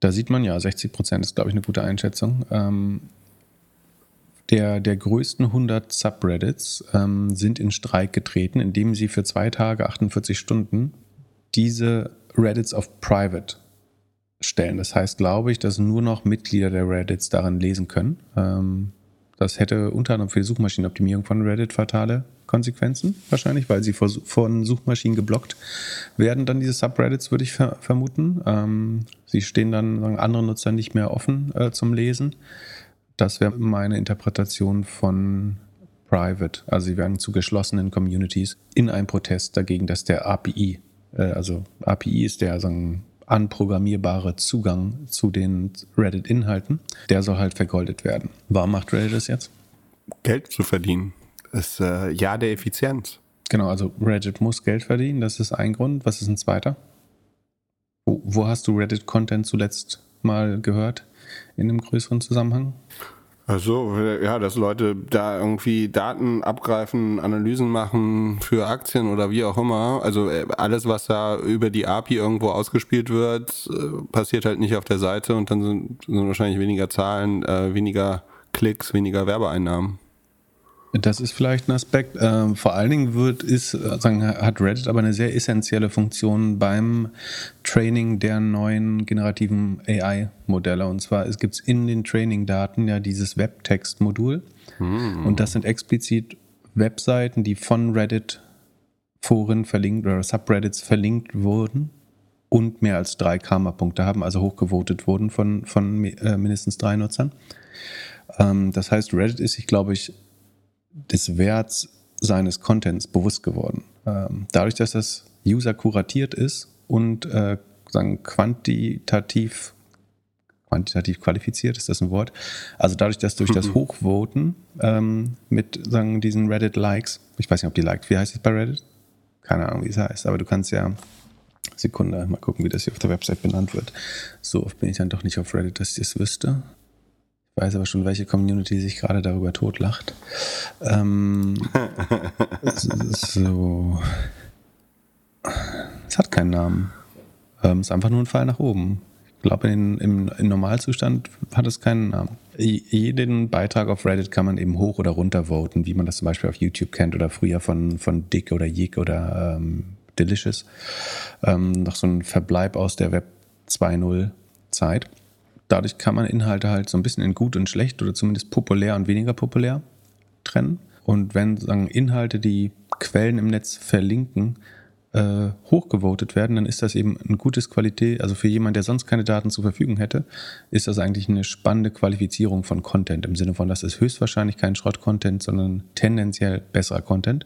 Da sieht man ja, 60 Prozent ist, glaube ich, eine gute Einschätzung. Ähm, der, der größten 100 Subreddits ähm, sind in Streik getreten, indem sie für zwei Tage, 48 Stunden, diese Reddits auf Private stellen. Das heißt, glaube ich, dass nur noch Mitglieder der Reddits darin lesen können. Ähm, das hätte unter anderem für die Suchmaschinenoptimierung von Reddit fatale Konsequenzen, wahrscheinlich, weil sie von Suchmaschinen geblockt werden, dann diese Subreddits, würde ich ver vermuten. Ähm, sie stehen dann sagen, anderen Nutzern nicht mehr offen äh, zum Lesen. Das wäre meine Interpretation von Private. Also sie werden zu geschlossenen Communities in einem Protest dagegen, dass der API, äh, also API ist der sagen, anprogrammierbare Zugang zu den Reddit-Inhalten, der soll halt vergoldet werden. Warum macht Reddit das jetzt? Geld zu verdienen. Das ist äh, ja der Effizienz. Genau, also Reddit muss Geld verdienen, das ist ein Grund. Was ist ein zweiter? Wo, wo hast du Reddit-Content zuletzt mal gehört in einem größeren Zusammenhang? Also, ja, dass Leute da irgendwie Daten abgreifen, Analysen machen für Aktien oder wie auch immer. Also äh, alles, was da über die API irgendwo ausgespielt wird, äh, passiert halt nicht auf der Seite und dann sind, sind wahrscheinlich weniger Zahlen, äh, weniger Klicks, weniger Werbeeinnahmen. Das ist vielleicht ein Aspekt. Ähm, vor allen Dingen wird, ist, sagen, hat Reddit aber eine sehr essentielle Funktion beim Training der neuen generativen AI-Modelle. Und zwar es gibt in den Training-Daten ja dieses Webtext-Modul. Hm. Und das sind explizit Webseiten, die von Reddit-Foren verlinkt oder Subreddits verlinkt wurden und mehr als drei Karma-Punkte haben, also hochgevotet wurden von, von äh, mindestens drei Nutzern. Ähm, das heißt, Reddit ist sich, glaube ich, des Werts seines Contents bewusst geworden. Ähm, dadurch, dass das User kuratiert ist und äh, sagen quantitativ quantitativ qualifiziert, ist das ein Wort? Also dadurch, dass durch das Hochvoten ähm, mit sagen, diesen Reddit-Likes, ich weiß nicht, ob die liked, wie heißt es bei Reddit? Keine Ahnung, wie es heißt, aber du kannst ja, Sekunde, mal gucken, wie das hier auf der Website benannt wird. So oft bin ich dann doch nicht auf Reddit, dass ich das wüsste. Ich weiß aber schon, welche Community sich gerade darüber totlacht. Ähm, [laughs] so. Es hat keinen Namen. Ähm, es ist einfach nur ein Pfeil nach oben. Ich glaube, in, im, im Normalzustand hat es keinen Namen. Jeden Beitrag auf Reddit kann man eben hoch oder runter voten, wie man das zum Beispiel auf YouTube kennt oder früher von, von Dick oder Yik oder ähm, Delicious. Ähm, noch so ein Verbleib aus der Web 2.0 Zeit. Dadurch kann man Inhalte halt so ein bisschen in gut und schlecht oder zumindest populär und weniger populär trennen. Und wenn sagen Inhalte, die Quellen im Netz verlinken, äh, hochgevotet werden, dann ist das eben ein gutes Qualität, also für jemanden, der sonst keine Daten zur Verfügung hätte, ist das eigentlich eine spannende Qualifizierung von Content im Sinne von, das ist höchstwahrscheinlich kein Schrott-Content, sondern tendenziell besserer Content.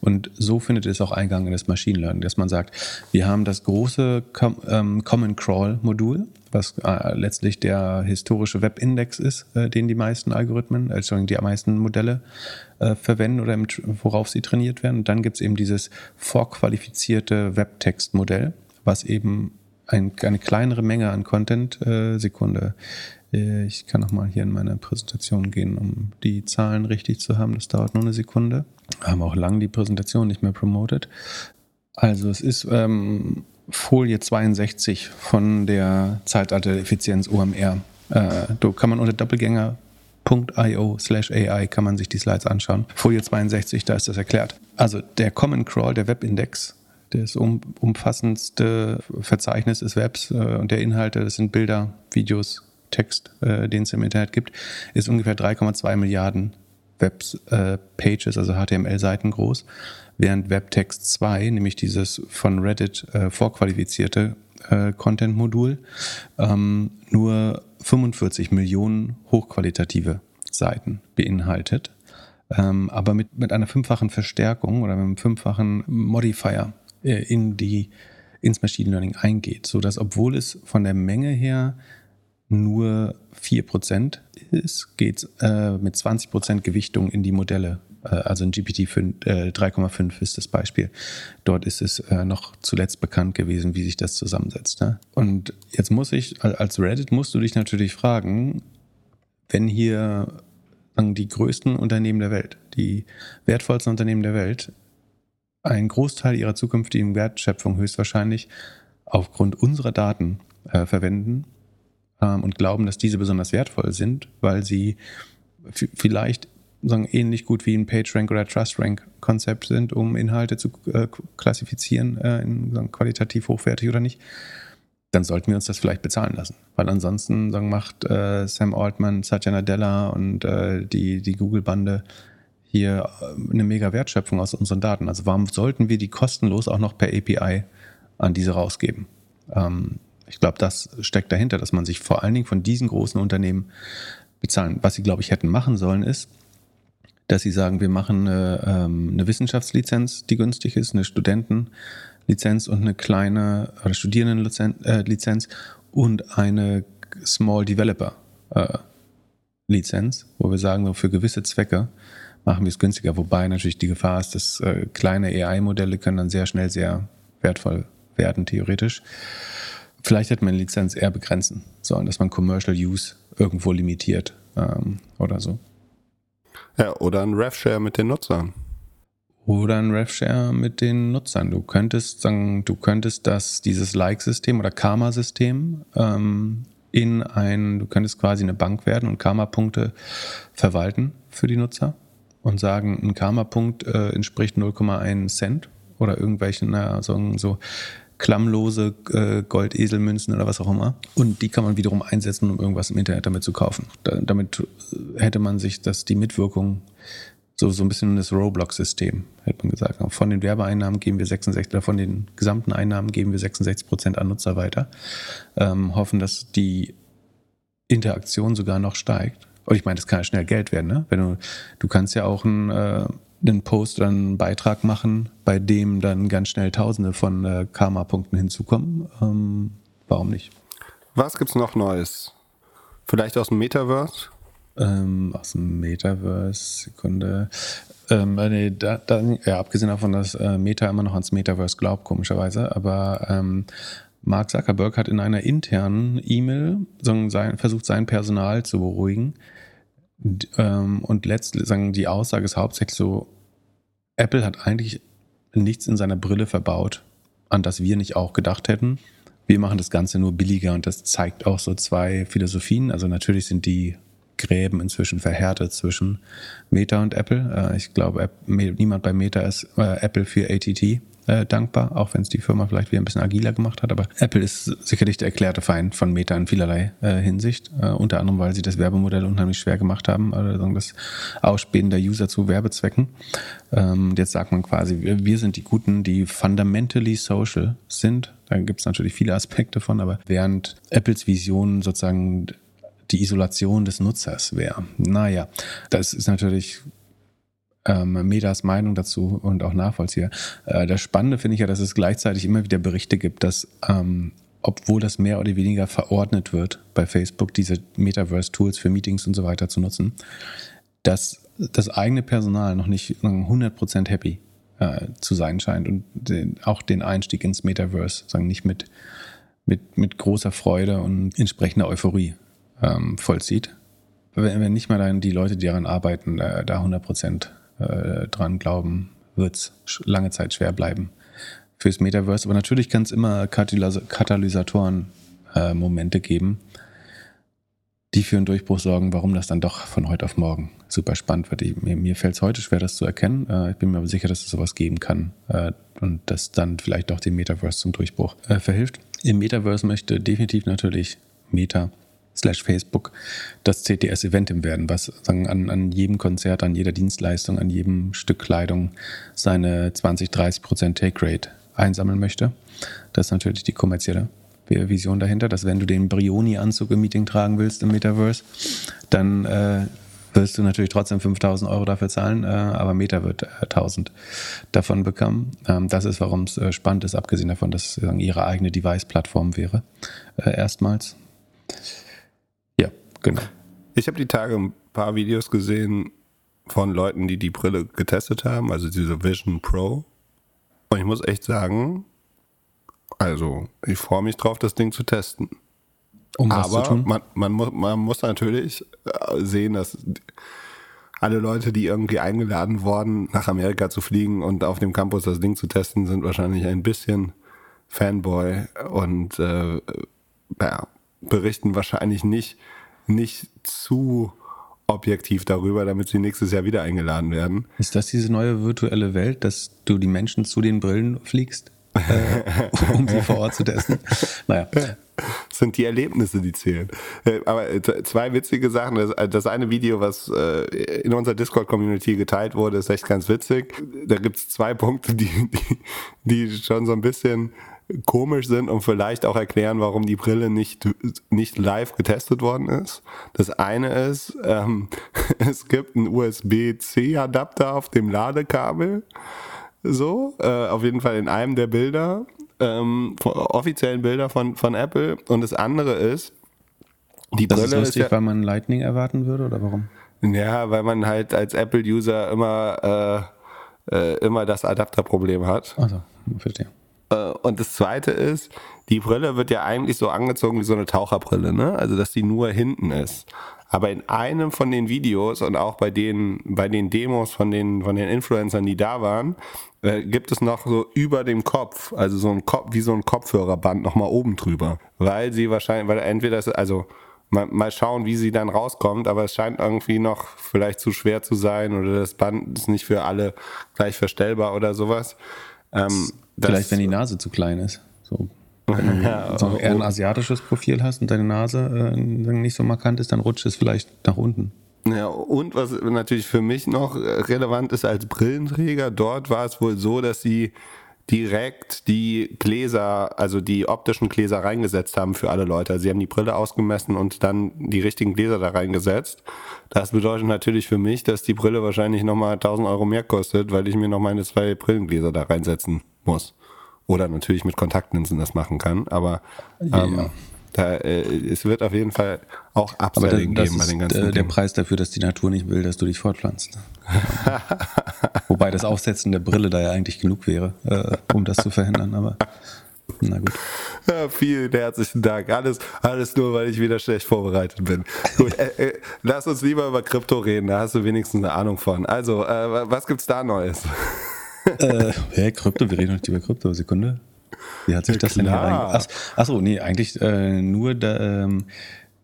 Und so findet es auch Eingang in das Machine Learning, dass man sagt, wir haben das große Com ähm, Common Crawl Modul, was äh, letztlich der historische Webindex ist, äh, den die meisten Algorithmen, äh, die meisten Modelle äh, verwenden oder im, worauf sie trainiert werden. Und dann gibt es eben dieses vorqualifizierte Webtextmodell, was eben ein, eine kleinere Menge an Content, äh, Sekunde, äh, ich kann nochmal hier in meine Präsentation gehen, um die Zahlen richtig zu haben. Das dauert nur eine Sekunde. Wir haben auch lange die Präsentation nicht mehr promoted. Also es ist ähm, Folie 62 von der Zeitalter-Effizienz OMR. Äh, da kann man unter Doppelgänger .io slash AI kann man sich die Slides anschauen. Folie 62, da ist das erklärt. Also der Common Crawl, der Webindex, das um, umfassendste Verzeichnis des Webs äh, und der Inhalte, das sind Bilder, Videos, Text, äh, den es im Internet gibt, ist ungefähr 3,2 Milliarden Web-Pages, äh, also HTML-Seiten groß, während Webtext 2, nämlich dieses von Reddit äh, vorqualifizierte äh, Content-Modul, ähm, nur 45 Millionen hochqualitative Seiten beinhaltet, ähm, aber mit, mit einer fünffachen Verstärkung oder mit einem fünffachen Modifier äh, in die, ins Machine Learning eingeht, sodass obwohl es von der Menge her nur 4% ist, geht es äh, mit 20% Gewichtung in die Modelle also in GPT 3,5 äh, ist das Beispiel. Dort ist es äh, noch zuletzt bekannt gewesen, wie sich das zusammensetzt. Ne? Und jetzt muss ich, als Reddit musst du dich natürlich fragen, wenn hier die größten Unternehmen der Welt, die wertvollsten Unternehmen der Welt, einen Großteil ihrer zukünftigen Wertschöpfung höchstwahrscheinlich aufgrund unserer Daten äh, verwenden ähm, und glauben, dass diese besonders wertvoll sind, weil sie vielleicht sagen, ähnlich gut wie ein PageRank oder TrustRank-Konzept sind, um Inhalte zu äh, klassifizieren, äh, in, sagen, qualitativ hochwertig oder nicht, dann sollten wir uns das vielleicht bezahlen lassen. Weil ansonsten sagen, macht äh, Sam Altman, Satya Nadella und äh, die, die Google-Bande hier äh, eine mega Wertschöpfung aus unseren Daten. Also warum sollten wir die kostenlos auch noch per API an diese rausgeben? Ähm, ich glaube, das steckt dahinter, dass man sich vor allen Dingen von diesen großen Unternehmen bezahlen. Was sie, glaube ich, hätten machen sollen, ist, dass sie sagen, wir machen eine, ähm, eine Wissenschaftslizenz, die günstig ist, eine Studentenlizenz und eine kleine oder Studierendenlizenz äh, und eine Small Developer äh, Lizenz, wo wir sagen, für gewisse Zwecke machen wir es günstiger. Wobei natürlich die Gefahr ist, dass äh, kleine AI-Modelle können dann sehr schnell sehr wertvoll werden, theoretisch. Vielleicht hätte man eine Lizenz eher begrenzen sollen, dass man Commercial Use irgendwo limitiert ähm, oder so. Ja, oder ein RevShare mit den Nutzern. Oder ein RevShare mit den Nutzern. Du könntest sagen, du könntest das, dieses Like-System oder Karma-System ähm, in ein, du könntest quasi eine Bank werden und Karma-Punkte verwalten für die Nutzer und sagen, ein Karma-Punkt äh, entspricht 0,1 Cent oder irgendwelchen, naja, so, so klammlose äh, Goldeselmünzen oder was auch immer. Und die kann man wiederum einsetzen, um irgendwas im Internet damit zu kaufen. Da, damit äh, hätte man sich das, die Mitwirkung, so, so ein bisschen das Roblox-System, hätte man gesagt. Von den Werbeeinnahmen geben wir 66, oder von den gesamten Einnahmen geben wir 66 Prozent an Nutzer weiter. Ähm, hoffen, dass die Interaktion sogar noch steigt. Und ich meine, das kann ja schnell Geld werden, ne? Wenn du, du kannst ja auch ein, äh, einen Post oder einen Beitrag machen, bei dem dann ganz schnell Tausende von äh, Karma-Punkten hinzukommen. Ähm, warum nicht? Was gibt's noch Neues? Vielleicht aus dem Metaverse? Ähm, aus dem Metaverse, Sekunde. Ähm, äh, nee, da, da, ja, abgesehen davon, dass äh, Meta immer noch ans Metaverse glaubt, komischerweise, aber ähm, Mark Zuckerberg hat in einer internen E-Mail sein, versucht, sein Personal zu beruhigen. Ähm, und letztlich sagen die Aussage ist hauptsächlich so, Apple hat eigentlich nichts in seiner Brille verbaut, an das wir nicht auch gedacht hätten. Wir machen das Ganze nur billiger und das zeigt auch so zwei Philosophien. Also natürlich sind die Gräben inzwischen verhärtet zwischen Meta und Apple. Äh, ich glaube, niemand bei Meta ist äh, Apple für ATT äh, dankbar, auch wenn es die Firma vielleicht wieder ein bisschen agiler gemacht hat. Aber Apple ist sicherlich der erklärte Feind von Meta in vielerlei äh, Hinsicht. Äh, unter anderem, weil sie das Werbemodell unheimlich schwer gemacht haben, also das Ausspähen der User zu Werbezwecken. Ähm, jetzt sagt man quasi, wir, wir sind die Guten, die fundamentally social sind. Da gibt es natürlich viele Aspekte von, aber während Apples Vision sozusagen die Isolation des Nutzers wäre. Naja, das ist natürlich ähm, Medas Meinung dazu und auch nachvollziehbar. Äh, das Spannende finde ich ja, dass es gleichzeitig immer wieder Berichte gibt, dass ähm, obwohl das mehr oder weniger verordnet wird bei Facebook, diese Metaverse-Tools für Meetings und so weiter zu nutzen, dass das eigene Personal noch nicht 100% happy äh, zu sein scheint und den, auch den Einstieg ins Metaverse sagen nicht mit, mit, mit großer Freude und entsprechender Euphorie ähm, vollzieht. Wenn, wenn nicht mal dann die Leute, die daran arbeiten, äh, da 100% äh, dran glauben, wird es lange Zeit schwer bleiben fürs Metaverse. Aber natürlich kann es immer Katalysatoren-Momente äh, geben, die für einen Durchbruch sorgen, warum das dann doch von heute auf morgen super spannend wird. Ich, mir mir fällt es heute schwer, das zu erkennen. Äh, ich bin mir aber sicher, dass es sowas geben kann äh, und das dann vielleicht auch dem Metaverse zum Durchbruch äh, verhilft. Im Metaverse möchte definitiv natürlich Meta slash Facebook das CTS-Eventim werden, was sagen, an, an jedem Konzert, an jeder Dienstleistung, an jedem Stück Kleidung seine 20, 30 Prozent Take-Rate einsammeln möchte. Das ist natürlich die kommerzielle Vision dahinter, dass wenn du den Brioni-Anzug im Meeting tragen willst im Metaverse, dann äh, wirst du natürlich trotzdem 5000 Euro dafür zahlen, äh, aber Meta wird äh, 1000 davon bekommen. Ähm, das ist, warum es äh, spannend ist, abgesehen davon, dass es sagen, ihre eigene Device-Plattform wäre, äh, erstmals. Genau. Ich habe die Tage ein paar Videos gesehen von Leuten, die die Brille getestet haben, also diese Vision Pro. Und ich muss echt sagen, also ich freue mich drauf, das Ding zu testen. Um Aber? Man, man, muss, man muss natürlich äh, sehen, dass alle Leute, die irgendwie eingeladen wurden, nach Amerika zu fliegen und auf dem Campus das Ding zu testen, sind wahrscheinlich ein bisschen Fanboy und äh, ja, berichten wahrscheinlich nicht nicht zu objektiv darüber, damit sie nächstes Jahr wieder eingeladen werden. Ist das diese neue virtuelle Welt, dass du die Menschen zu den Brillen fliegst, äh, [laughs] um sie vor Ort zu testen? [laughs] Naja. Das sind die Erlebnisse, die zählen. Äh, aber zwei witzige Sachen. Das eine Video, was äh, in unserer Discord-Community geteilt wurde, ist echt ganz witzig. Da gibt es zwei Punkte, die, die, die schon so ein bisschen komisch sind und vielleicht auch erklären, warum die Brille nicht, nicht live getestet worden ist. Das eine ist, ähm, [laughs] es gibt einen USB-C-Adapter auf dem Ladekabel. So, äh, auf jeden Fall in einem der Bilder, ähm, offiziellen Bilder von, von Apple. Und das andere ist, die das Brille ist lustig, ist ja, weil man Lightning erwarten würde oder warum? Ja, weil man halt als Apple-User immer, äh, äh, immer das Adapterproblem hat. Also, verstehe. Äh, und das zweite ist, die Brille wird ja eigentlich so angezogen wie so eine Taucherbrille, ne? Also, dass die nur hinten ist. Aber in einem von den Videos und auch bei den, bei den Demos von den, von den Influencern, die da waren, äh, gibt es noch so über dem Kopf, also so ein Kopf, wie so ein Kopfhörerband nochmal oben drüber. Weil sie wahrscheinlich, weil entweder das, also mal, mal schauen, wie sie dann rauskommt, aber es scheint irgendwie noch vielleicht zu schwer zu sein oder das Band ist nicht für alle gleich verstellbar oder sowas. Ähm, Vielleicht, wenn die Nase zu klein ist. So. Wenn du [laughs] so eher ein asiatisches Profil hast und deine Nase äh, nicht so markant ist, dann rutscht es vielleicht nach unten. Ja, und was natürlich für mich noch relevant ist als Brillenträger, dort war es wohl so, dass sie direkt die Gläser, also die optischen Gläser reingesetzt haben für alle Leute. Also sie haben die Brille ausgemessen und dann die richtigen Gläser da reingesetzt. Das bedeutet natürlich für mich, dass die Brille wahrscheinlich nochmal 1000 Euro mehr kostet, weil ich mir noch meine zwei Brillengläser da reinsetzen muss. Oder natürlich mit Kontaktlinsen das machen kann. Aber ähm, ja. Da, äh, es wird auf jeden Fall auch Upselling geben bei den ganzen äh, der Preis dafür, dass die Natur nicht will, dass du dich fortpflanzt. [laughs] Wobei das Aufsetzen der Brille da ja eigentlich genug wäre, äh, um das zu verhindern. Aber Na gut. Ja, vielen herzlichen Dank. Alles, alles nur, weil ich wieder schlecht vorbereitet bin. Gut, äh, äh, lass uns lieber über Krypto reden, da hast du wenigstens eine Ahnung von. Also, äh, was gibt's da Neues? äh, hey, Krypto, wir reden nicht über Krypto, Sekunde. Wie hat sich das denn hier Ach, Achso, nee, eigentlich äh, nur da, ähm,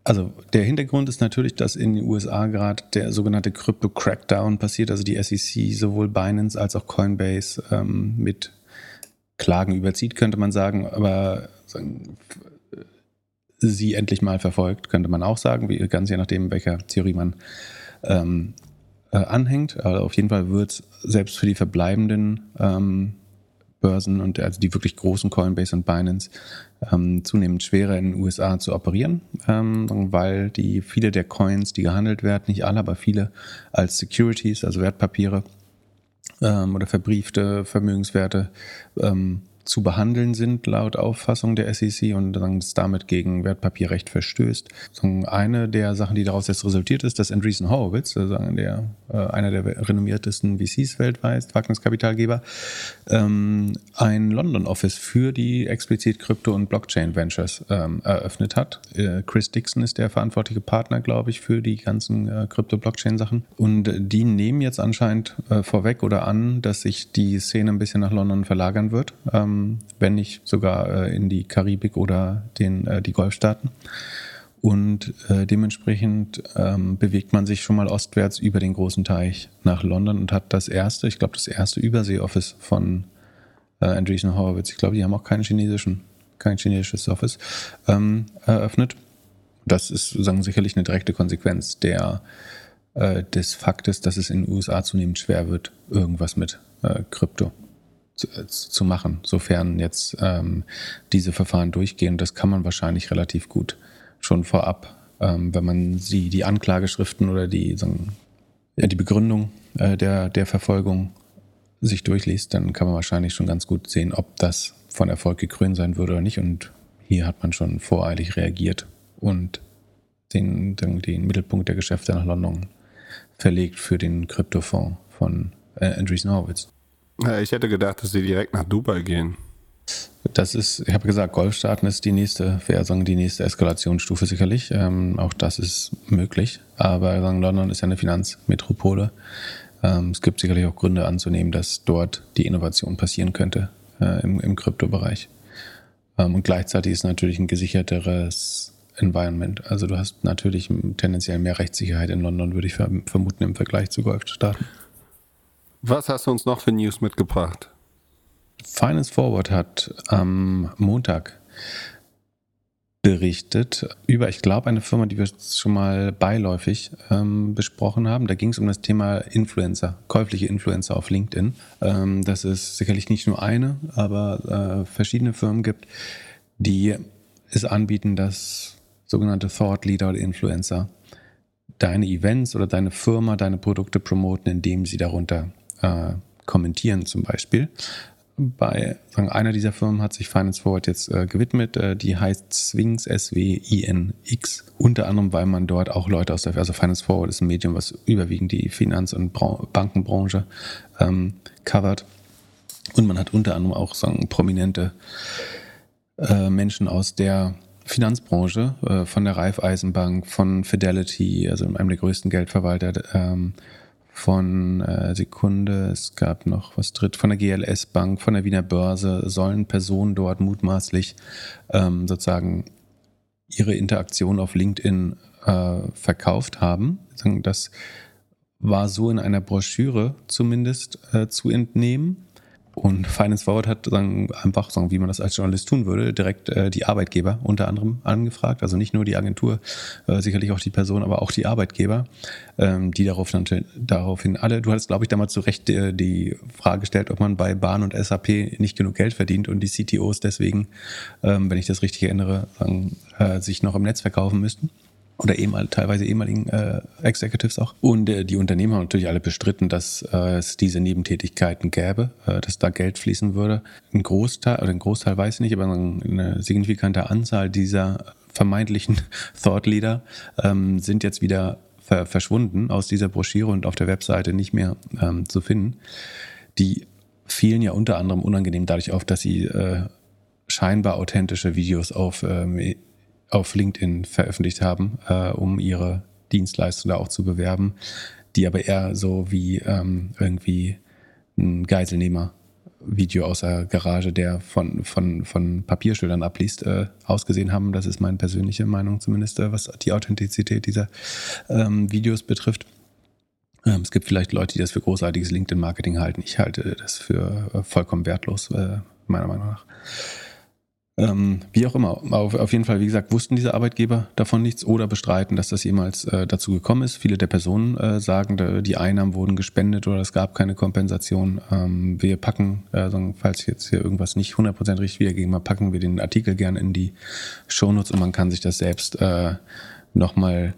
also der Hintergrund ist natürlich, dass in den USA gerade der sogenannte Crypto-Crackdown passiert, also die SEC sowohl Binance als auch Coinbase ähm, mit Klagen überzieht, könnte man sagen, aber sagen, sie endlich mal verfolgt, könnte man auch sagen, wie, ganz je nachdem, welcher Theorie man ähm, äh, anhängt. Aber auf jeden Fall wird es selbst für die verbleibenden ähm, Börsen und also die wirklich großen Coinbase und Binance ähm, zunehmend schwerer in den USA zu operieren, ähm, weil die viele der Coins, die gehandelt werden, nicht alle, aber viele als Securities, also Wertpapiere ähm, oder verbriefte Vermögenswerte ähm, zu behandeln sind, laut Auffassung der SEC und dann es damit gegen Wertpapierrecht verstößt. Eine der Sachen, die daraus jetzt resultiert ist, dass Andreessen Horowitz, also der, äh, einer der renommiertesten VCs weltweit, Wagniskapitalgeber, ähm, ein London-Office für die explizit Krypto- und Blockchain-Ventures ähm, eröffnet hat. Äh, Chris Dixon ist der verantwortliche Partner, glaube ich, für die ganzen äh, Krypto-Blockchain-Sachen. Und die nehmen jetzt anscheinend vorweg oder an, dass sich die Szene ein bisschen nach London verlagern wird. Ähm, wenn nicht sogar äh, in die Karibik oder den, äh, die Golfstaaten. Und äh, dementsprechend ähm, bewegt man sich schon mal ostwärts über den großen Teich nach London und hat das erste, ich glaube, das erste Übersee-Office von äh, Andreessen Horowitz. Ich glaube, die haben auch keinen chinesischen, kein chinesisches Office ähm, eröffnet. Das ist sozusagen sicherlich eine direkte Konsequenz der, äh, des Faktes, dass es in den USA zunehmend schwer wird, irgendwas mit äh, Krypto zu, äh, zu machen, sofern jetzt ähm, diese Verfahren durchgehen. Das kann man wahrscheinlich relativ gut schon vorab, ähm, wenn man sie, die Anklageschriften oder die, sagen, ja, die Begründung äh, der, der Verfolgung sich durchliest, dann kann man wahrscheinlich schon ganz gut sehen, ob das von Erfolg gekrönt sein würde oder nicht. Und hier hat man schon voreilig reagiert und den, den, den Mittelpunkt der Geschäfte nach London verlegt für den Kryptofonds von äh, Andreessen Horowitz. Ich hätte gedacht, dass sie direkt nach Dubai gehen. Das ist, ich habe gesagt, Golfstaaten ist die nächste, wäre sagen, die nächste Eskalationsstufe sicherlich. Ähm, auch das ist möglich. Aber sagen, London ist ja eine Finanzmetropole. Ähm, es gibt sicherlich auch Gründe anzunehmen, dass dort die Innovation passieren könnte äh, im, im Kryptobereich. Ähm, und gleichzeitig ist natürlich ein gesicherteres Environment. Also du hast natürlich tendenziell mehr Rechtssicherheit in London, würde ich vermuten, im Vergleich zu Golfstaaten. Was hast du uns noch für News mitgebracht? Finance Forward hat am Montag berichtet über, ich glaube, eine Firma, die wir schon mal beiläufig ähm, besprochen haben. Da ging es um das Thema Influencer, käufliche Influencer auf LinkedIn. Ähm, dass es sicherlich nicht nur eine, aber äh, verschiedene Firmen gibt, die es anbieten, dass sogenannte Thought Leader oder Influencer deine Events oder deine Firma, deine Produkte promoten, indem sie darunter äh, kommentieren zum Beispiel. Bei einer dieser Firmen hat sich Finance Forward jetzt äh, gewidmet, äh, die heißt Swings S-W-I-N-X. Unter anderem, weil man dort auch Leute aus der, also Finance Forward ist ein Medium, was überwiegend die Finanz- und Bra Bankenbranche ähm, covert. Und man hat unter anderem auch sagen, prominente äh, Menschen aus der Finanzbranche, äh, von der Raiffeisenbank, von Fidelity, also einem der größten Geldverwalter, ähm, von äh, Sekunde, es gab noch was dritt, von der GLS Bank, von der Wiener Börse, sollen Personen dort mutmaßlich ähm, sozusagen ihre Interaktion auf LinkedIn äh, verkauft haben. Das war so in einer Broschüre zumindest äh, zu entnehmen. Und Finance Forward hat dann einfach, sagen, wie man das als Journalist tun würde, direkt äh, die Arbeitgeber unter anderem angefragt. Also nicht nur die Agentur, äh, sicherlich auch die Person, aber auch die Arbeitgeber, ähm, die darauf daraufhin alle, du hattest, glaube ich, damals zu Recht äh, die Frage gestellt, ob man bei Bahn und SAP nicht genug Geld verdient und die CTOs deswegen, ähm, wenn ich das richtig erinnere, sagen, äh, sich noch im Netz verkaufen müssten oder ehemal, teilweise ehemaligen äh, Executives auch. Und äh, die Unternehmen haben natürlich alle bestritten, dass äh, es diese Nebentätigkeiten gäbe, äh, dass da Geld fließen würde. Ein Großteil, oder ein Großteil weiß ich nicht, aber eine signifikante Anzahl dieser vermeintlichen [laughs] Thought Leader ähm, sind jetzt wieder ver verschwunden aus dieser Broschüre und auf der Webseite nicht mehr ähm, zu finden. Die fielen ja unter anderem unangenehm dadurch auf, dass sie äh, scheinbar authentische Videos auf, ähm, auf LinkedIn veröffentlicht haben, äh, um ihre Dienstleistung da auch zu bewerben, die aber eher so wie ähm, irgendwie ein Geiselnehmer Video aus der Garage, der von, von, von Papierschildern abliest, äh, ausgesehen haben. Das ist meine persönliche Meinung zumindest, äh, was die Authentizität dieser ähm, Videos betrifft. Ähm, es gibt vielleicht Leute, die das für großartiges LinkedIn-Marketing halten. Ich halte das für äh, vollkommen wertlos, äh, meiner Meinung nach. Ähm, wie auch immer, auf, auf, jeden Fall, wie gesagt, wussten diese Arbeitgeber davon nichts oder bestreiten, dass das jemals äh, dazu gekommen ist. Viele der Personen äh, sagen, die Einnahmen wurden gespendet oder es gab keine Kompensation. Ähm, wir packen, äh, falls jetzt hier irgendwas nicht 100% richtig wiedergegeben habe, packen wir den Artikel gerne in die Shownotes und man kann sich das selbst äh, nochmal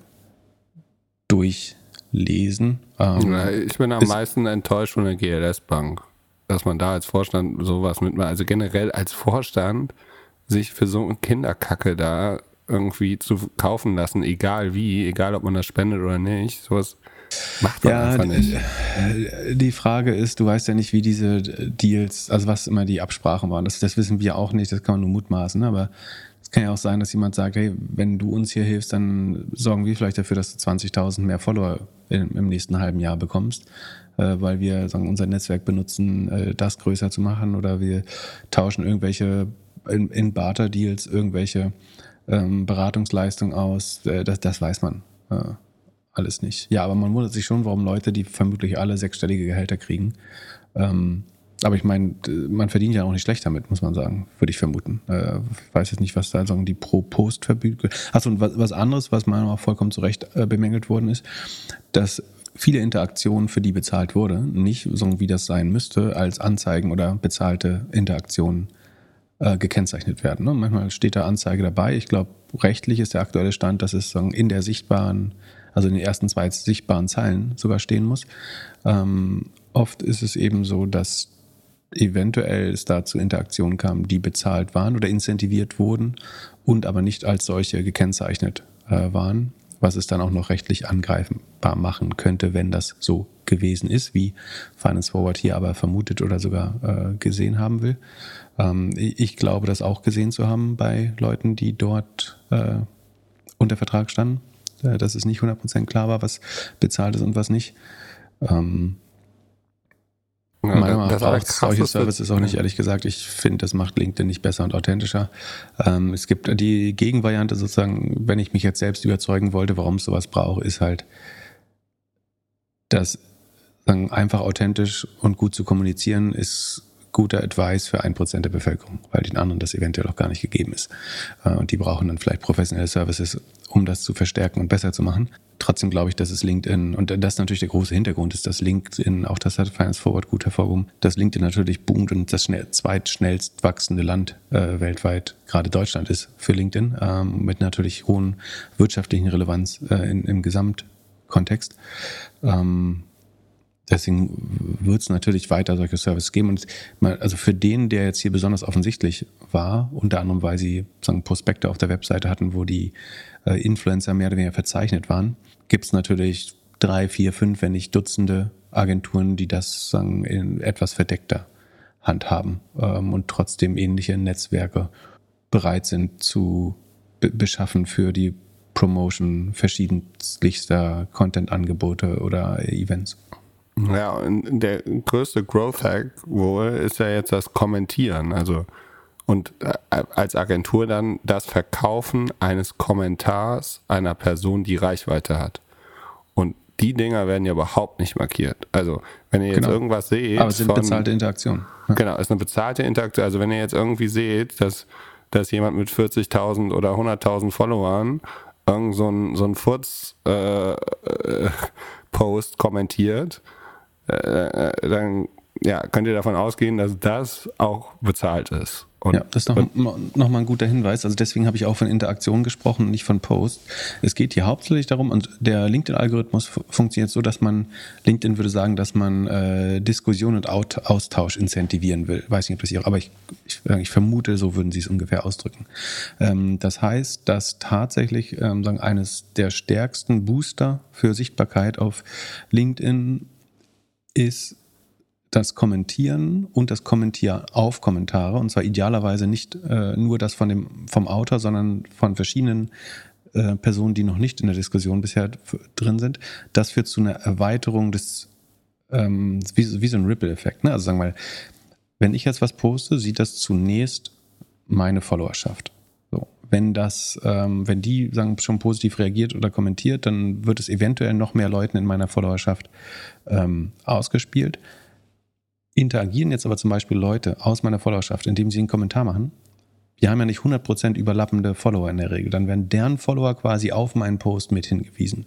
durchlesen. Ähm, ich bin am meisten enttäuscht von der GLS Bank, dass man da als Vorstand sowas mitmacht. Also generell als Vorstand sich für so eine Kinderkacke da irgendwie zu kaufen lassen, egal wie, egal ob man das spendet oder nicht. Sowas macht man ja, einfach nicht. Äh, die Frage ist, du weißt ja nicht, wie diese Deals, also was immer die Absprachen waren. Das, das wissen wir auch nicht, das kann man nur mutmaßen, aber es kann ja auch sein, dass jemand sagt, hey, wenn du uns hier hilfst, dann sorgen wir vielleicht dafür, dass du 20.000 mehr Follower im, im nächsten halben Jahr bekommst äh, weil wir sagen, unser Netzwerk benutzen, äh, das größer zu machen oder wir tauschen irgendwelche in, in Barter-Deals irgendwelche ähm, Beratungsleistungen aus. Äh, das, das weiß man äh, alles nicht. Ja, aber man wundert sich schon, warum Leute, die vermutlich alle sechsstellige Gehälter kriegen, ähm, aber ich meine, man verdient ja auch nicht schlecht damit, muss man sagen, würde ich vermuten. Äh, ich weiß jetzt nicht, was da sagen, die Pro-Post verbietet. Achso, und was, was anderes, was meiner Meinung nach vollkommen zu Recht äh, bemängelt worden ist, dass viele Interaktionen, für die bezahlt wurde, nicht so wie das sein müsste, als Anzeigen oder bezahlte Interaktionen äh, gekennzeichnet werden. Ne? Manchmal steht da Anzeige dabei. Ich glaube, rechtlich ist der aktuelle Stand, dass es sagen, in der sichtbaren, also in den ersten zwei sichtbaren Zeilen sogar stehen muss. Ähm, oft ist es eben so, dass eventuell es da zu Interaktionen kam, die bezahlt waren oder incentiviert wurden und aber nicht als solche gekennzeichnet äh, waren, was es dann auch noch rechtlich angreifbar machen könnte, wenn das so gewesen ist, wie Finance Forward hier aber vermutet oder sogar äh, gesehen haben will. Ähm, ich glaube, das auch gesehen zu haben bei Leuten, die dort äh, unter Vertrag standen, äh, dass es nicht 100% klar war, was bezahlt ist und was nicht. Ähm, ja, Meiner Meinung nach solche Services auch nicht, ehrlich gesagt. Ich finde, das macht LinkedIn nicht besser und authentischer. Ähm, es gibt die Gegenvariante sozusagen, wenn ich mich jetzt selbst überzeugen wollte, warum es sowas brauche, ist halt, dass sagen, einfach authentisch und gut zu kommunizieren ist guter Advice für ein Prozent der Bevölkerung, weil den anderen das eventuell auch gar nicht gegeben ist. Äh, und die brauchen dann vielleicht professionelle Services, um das zu verstärken und besser zu machen. Trotzdem glaube ich, dass es LinkedIn, und das ist natürlich der große Hintergrund, ist, dass LinkedIn, auch das hat Finance Forward gut hervorgehoben, dass LinkedIn natürlich boomt und das schnell, zweitschnellst wachsende Land äh, weltweit, gerade Deutschland ist für LinkedIn, ähm, mit natürlich hohen wirtschaftlichen Relevanz äh, in, im Gesamtkontext. Ähm, Deswegen wird es natürlich weiter solche Services geben. Und mal, also für den, der jetzt hier besonders offensichtlich war, unter anderem, weil sie sagen, Prospekte auf der Webseite hatten, wo die äh, Influencer mehr oder weniger verzeichnet waren, gibt es natürlich drei, vier, fünf, wenn nicht Dutzende Agenturen, die das sagen, in etwas verdeckter handhaben ähm, und trotzdem ähnliche Netzwerke bereit sind zu beschaffen für die Promotion verschiedenster Content-Angebote oder Events. Ja, und der größte Growth Hack wohl ist ja jetzt das Kommentieren. Also und äh, als Agentur dann das Verkaufen eines Kommentars einer Person, die Reichweite hat. Und die Dinger werden ja überhaupt nicht markiert. Also, wenn ihr jetzt genau. irgendwas seht. Aber es sind von, bezahlte Interaktionen. Ja. Genau, es ist eine bezahlte Interaktion. Also, wenn ihr jetzt irgendwie seht, dass, dass jemand mit 40.000 oder 100.000 Followern irgend so ein, so ein Furz-Post äh, kommentiert, äh, äh, dann ja, könnt ihr davon ausgehen, dass das auch bezahlt ist. Und ja, das ist nochmal noch mal ein guter Hinweis. Also deswegen habe ich auch von Interaktion gesprochen, nicht von Post. Es geht hier hauptsächlich darum, und der LinkedIn-Algorithmus funktioniert so, dass man, LinkedIn würde sagen, dass man äh, Diskussion und Austausch incentivieren will. Weiß nicht, ob das hier, aber ich, ich, ich, vermute, so würden sie es ungefähr ausdrücken. Ähm, das heißt, dass tatsächlich ähm, sagen, eines der stärksten Booster für Sichtbarkeit auf LinkedIn ist das Kommentieren und das Kommentieren auf Kommentare, und zwar idealerweise nicht äh, nur das von dem, vom Autor, sondern von verschiedenen äh, Personen, die noch nicht in der Diskussion bisher drin sind, das führt zu einer Erweiterung des, ähm, wie, wie so ein Ripple-Effekt. Ne? Also sagen wir mal, wenn ich jetzt was poste, sieht das zunächst meine Followerschaft. Wenn das, ähm, wenn die sagen, schon positiv reagiert oder kommentiert, dann wird es eventuell noch mehr Leuten in meiner Followerschaft ähm, ausgespielt. Interagieren jetzt aber zum Beispiel Leute aus meiner Followerschaft, indem sie einen Kommentar machen, wir haben ja nicht 100% überlappende Follower in der Regel. Dann werden deren Follower quasi auf meinen Post mit hingewiesen.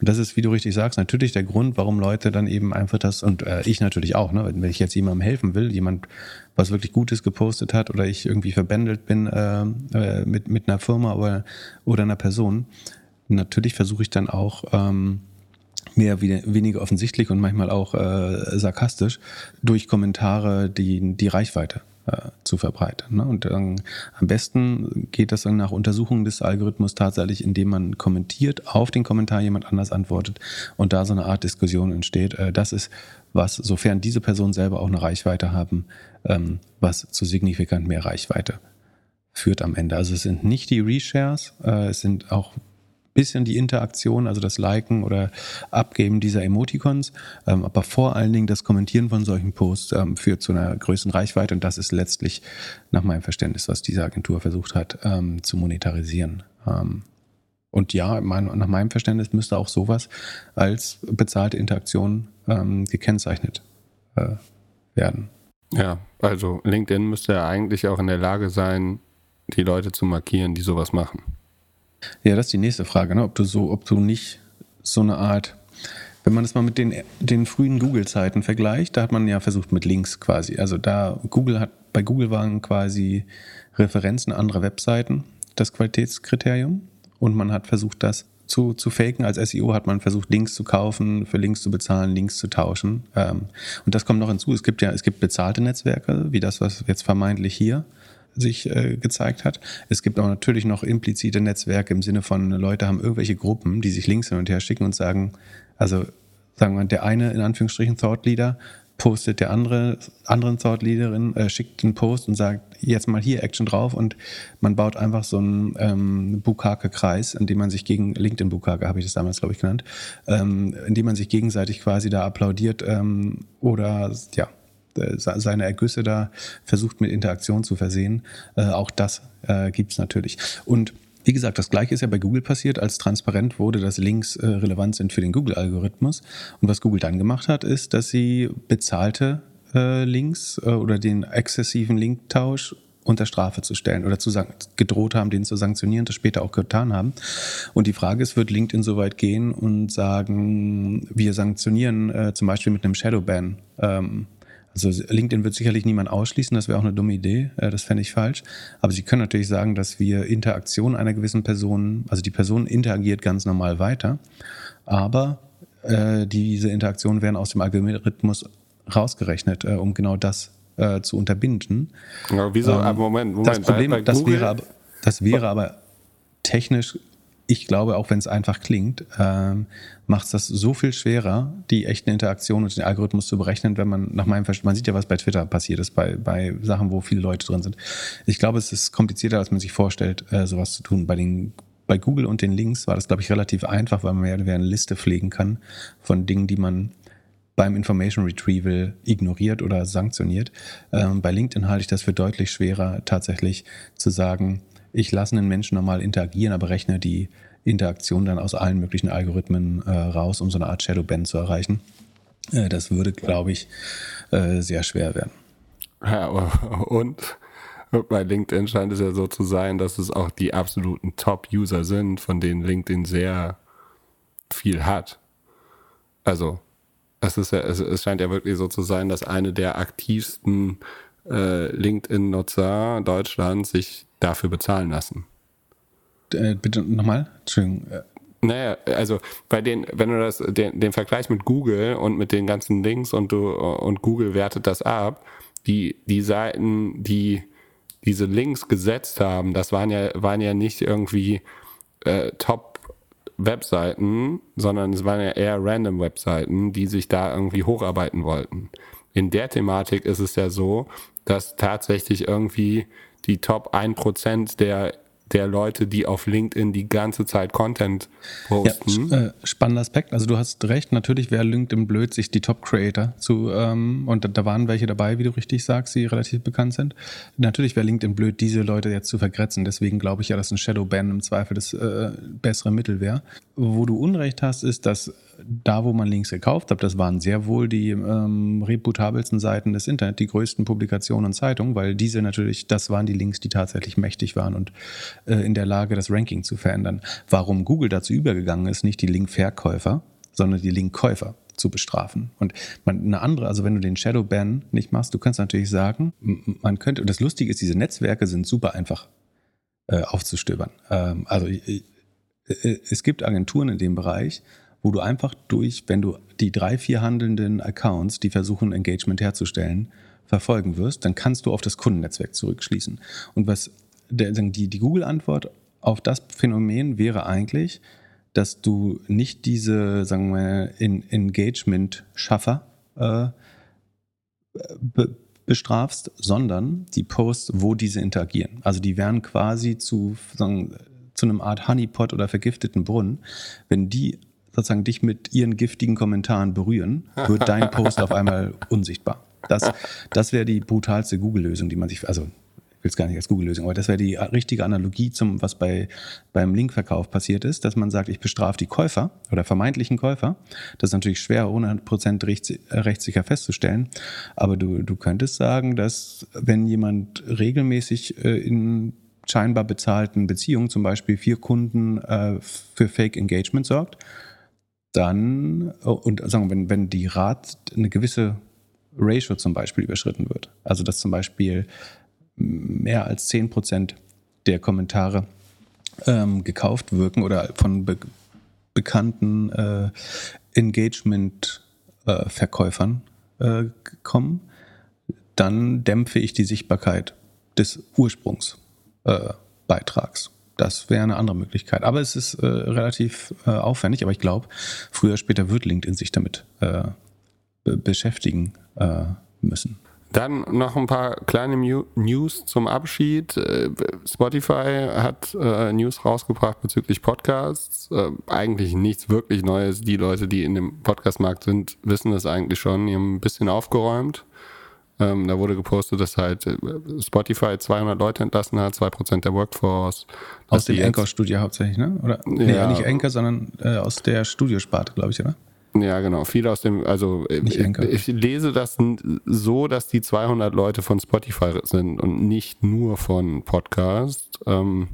Und das ist, wie du richtig sagst, natürlich der Grund, warum Leute dann eben einfach das, und äh, ich natürlich auch, ne, wenn ich jetzt jemandem helfen will, jemand was wirklich Gutes gepostet hat oder ich irgendwie verbändelt bin äh, äh, mit, mit einer Firma oder, oder einer Person, natürlich versuche ich dann auch, ähm, mehr weniger offensichtlich und manchmal auch äh, sarkastisch durch Kommentare die, die Reichweite äh, zu verbreiten. Ne? Und ähm, am besten geht das dann nach Untersuchung des Algorithmus tatsächlich, indem man kommentiert, auf den Kommentar jemand anders antwortet und da so eine Art Diskussion entsteht. Äh, das ist was, sofern diese Personen selber auch eine Reichweite haben, ähm, was zu signifikant mehr Reichweite führt am Ende. Also es sind nicht die Reshares, äh, es sind auch bisschen die Interaktion, also das Liken oder Abgeben dieser Emoticons, ähm, aber vor allen Dingen das Kommentieren von solchen Posts ähm, führt zu einer größeren Reichweite und das ist letztlich nach meinem Verständnis, was diese Agentur versucht hat ähm, zu monetarisieren. Ähm, und ja, mein, nach meinem Verständnis müsste auch sowas als bezahlte Interaktion ähm, gekennzeichnet äh, werden. Ja, also LinkedIn müsste ja eigentlich auch in der Lage sein, die Leute zu markieren, die sowas machen. Ja, das ist die nächste Frage, ne? ob du so, ob du nicht so eine Art, wenn man das mal mit den, den frühen Google-Zeiten vergleicht, da hat man ja versucht mit Links quasi. Also da Google hat, bei Google waren quasi Referenzen anderer Webseiten das Qualitätskriterium und man hat versucht, das zu, zu faken. Als SEO hat man versucht, Links zu kaufen, für Links zu bezahlen, Links zu tauschen. Ähm, und das kommt noch hinzu. Es gibt ja, es gibt bezahlte Netzwerke, wie das, was jetzt vermeintlich hier sich äh, gezeigt hat. Es gibt auch natürlich noch implizite Netzwerke im Sinne von Leute haben irgendwelche Gruppen, die sich Links hin und her schicken und sagen, also sagen wir, der eine in Anführungsstrichen Thought Leader postet der andere anderen Thought Leaderin äh, schickt einen Post und sagt jetzt mal hier Action drauf und man baut einfach so einen ähm, Bukake-Kreis, in dem man sich gegen LinkedIn Bukake habe ich das damals glaube ich genannt, ähm, in dem man sich gegenseitig quasi da applaudiert ähm, oder ja seine Ergüsse da versucht mit Interaktion zu versehen. Äh, auch das äh, gibt es natürlich. Und wie gesagt, das gleiche ist ja bei Google passiert, als transparent wurde, dass Links äh, relevant sind für den Google-Algorithmus. Und was Google dann gemacht hat, ist, dass sie bezahlte äh, Links äh, oder den exzessiven Linktausch unter Strafe zu stellen oder zu gedroht haben, den zu sanktionieren, das später auch getan haben. Und die Frage ist, wird LinkedIn so weit gehen und sagen, wir sanktionieren äh, zum Beispiel mit einem Shadowban ähm, also LinkedIn wird sicherlich niemand ausschließen, das wäre auch eine dumme Idee, äh, das fände ich falsch. Aber Sie können natürlich sagen, dass wir Interaktion einer gewissen Person, also die Person interagiert ganz normal weiter, aber äh, diese Interaktionen werden aus dem Algorithmus rausgerechnet, äh, um genau das äh, zu unterbinden. Ja, wieso? Ähm, Moment, Moment. Das Problem, bei, bei das, wäre aber, das wäre aber technisch ich glaube, auch wenn es einfach klingt, ähm, macht es das so viel schwerer, die echten Interaktionen und den Algorithmus zu berechnen, wenn man nach meinem Verständnis, man sieht ja, was bei Twitter passiert ist, bei, bei Sachen, wo viele Leute drin sind. Ich glaube, es ist komplizierter, als man sich vorstellt, äh, sowas zu tun. Bei den bei Google und den Links war das, glaube ich, relativ einfach, weil man ja eine Liste pflegen kann von Dingen, die man beim Information Retrieval ignoriert oder sanktioniert. Ähm, bei LinkedIn halte ich das für deutlich schwerer, tatsächlich zu sagen, ich lasse einen Menschen normal interagieren, aber rechne die Interaktion dann aus allen möglichen Algorithmen äh, raus, um so eine Art Shadow Band zu erreichen. Äh, das würde, glaube ich, äh, sehr schwer werden. Ja, [laughs] und bei LinkedIn scheint es ja so zu sein, dass es auch die absoluten Top-User sind, von denen LinkedIn sehr viel hat. Also, es, ist ja, es, es scheint ja wirklich so zu sein, dass eine der aktivsten äh, LinkedIn-Nutzer Deutschlands sich dafür bezahlen lassen. Äh, bitte nochmal? Entschuldigung. Äh. Naja, also bei den, wenn du das, den, den Vergleich mit Google und mit den ganzen Links und du und Google wertet das ab, die, die Seiten, die diese Links gesetzt haben, das waren ja, waren ja nicht irgendwie äh, Top Webseiten, sondern es waren ja eher random Webseiten, die sich da irgendwie hocharbeiten wollten. in der Thematik ist es ja so, dass tatsächlich irgendwie die Top 1% der der Leute, die auf LinkedIn die ganze Zeit Content posten. Ja, äh, spannender Aspekt. Also du hast recht, natürlich wäre LinkedIn blöd, sich die Top-Creator zu, ähm, und da, da, waren welche dabei, wie du richtig sagst, die relativ bekannt sind. Natürlich wäre LinkedIn blöd, diese Leute jetzt zu vergrätzen. Deswegen glaube ich ja, dass ein Shadow-Ban im Zweifel das äh, bessere Mittel wäre. Wo du Unrecht hast, ist, dass da, wo man Links gekauft hat, das waren sehr wohl die ähm, reputabelsten Seiten des Internet, die größten Publikationen und Zeitungen, weil diese natürlich, das waren die Links, die tatsächlich mächtig waren und äh, in der Lage, das Ranking zu verändern. Warum Google dazu übergegangen ist, nicht die Linkverkäufer, sondern die Linkkäufer zu bestrafen. Und man, eine andere, also wenn du den Shadow Ban nicht machst, du kannst natürlich sagen, man könnte, und das Lustige ist, diese Netzwerke sind super einfach äh, aufzustöbern. Ähm, also es gibt Agenturen in dem Bereich, wo du einfach durch, wenn du die drei, vier handelnden Accounts, die versuchen, Engagement herzustellen, verfolgen wirst, dann kannst du auf das Kundennetzwerk zurückschließen. Und was die, die Google-Antwort auf das Phänomen wäre eigentlich, dass du nicht diese, sagen wir, Engagement-Schaffer äh, be bestrafst, sondern die Posts, wo diese interagieren. Also die wären quasi zu, sagen, zu einem Art Honeypot oder vergifteten Brunnen. Wenn die sozusagen dich mit ihren giftigen Kommentaren berühren, wird dein Post auf einmal unsichtbar. Das, das wäre die brutalste Google-Lösung, die man sich, also ich will es gar nicht als Google-Lösung, aber das wäre die richtige Analogie zum, was bei, beim Linkverkauf passiert ist, dass man sagt, ich bestrafe die Käufer oder vermeintlichen Käufer. Das ist natürlich schwer, 100% rechts, rechtssicher festzustellen, aber du, du könntest sagen, dass wenn jemand regelmäßig äh, in scheinbar bezahlten Beziehungen, zum Beispiel vier Kunden äh, für Fake Engagement sorgt, dann, und sagen, wenn, wenn die Rat eine gewisse Ratio zum Beispiel überschritten wird, also dass zum Beispiel mehr als 10% der Kommentare ähm, gekauft wirken oder von be bekannten äh, Engagement-Verkäufern äh, äh, kommen, dann dämpfe ich die Sichtbarkeit des Ursprungsbeitrags. Das wäre eine andere Möglichkeit. Aber es ist äh, relativ äh, aufwendig. Aber ich glaube, früher oder später wird LinkedIn sich damit äh, beschäftigen äh, müssen. Dann noch ein paar kleine News zum Abschied. Äh, Spotify hat äh, News rausgebracht bezüglich Podcasts. eigentlich nichts wirklich Neues. Die Leute, die in dem Podcastmarkt sind, wissen das eigentlich schon. Die haben ein bisschen aufgeräumt. Ähm, da wurde gepostet, dass halt äh, Spotify 200 Leute entlassen hat, 2% der Workforce. Aus dem Anchor-Studio hauptsächlich, ne? Oder? Nee, ja. nicht Anchor, sondern äh, aus der Studiosparte, glaube ich, oder? Ja, genau. Viele aus dem, also äh, ich, ich, lese das so, dass die 200 Leute von Spotify sind und nicht nur von Podcast. Ähm,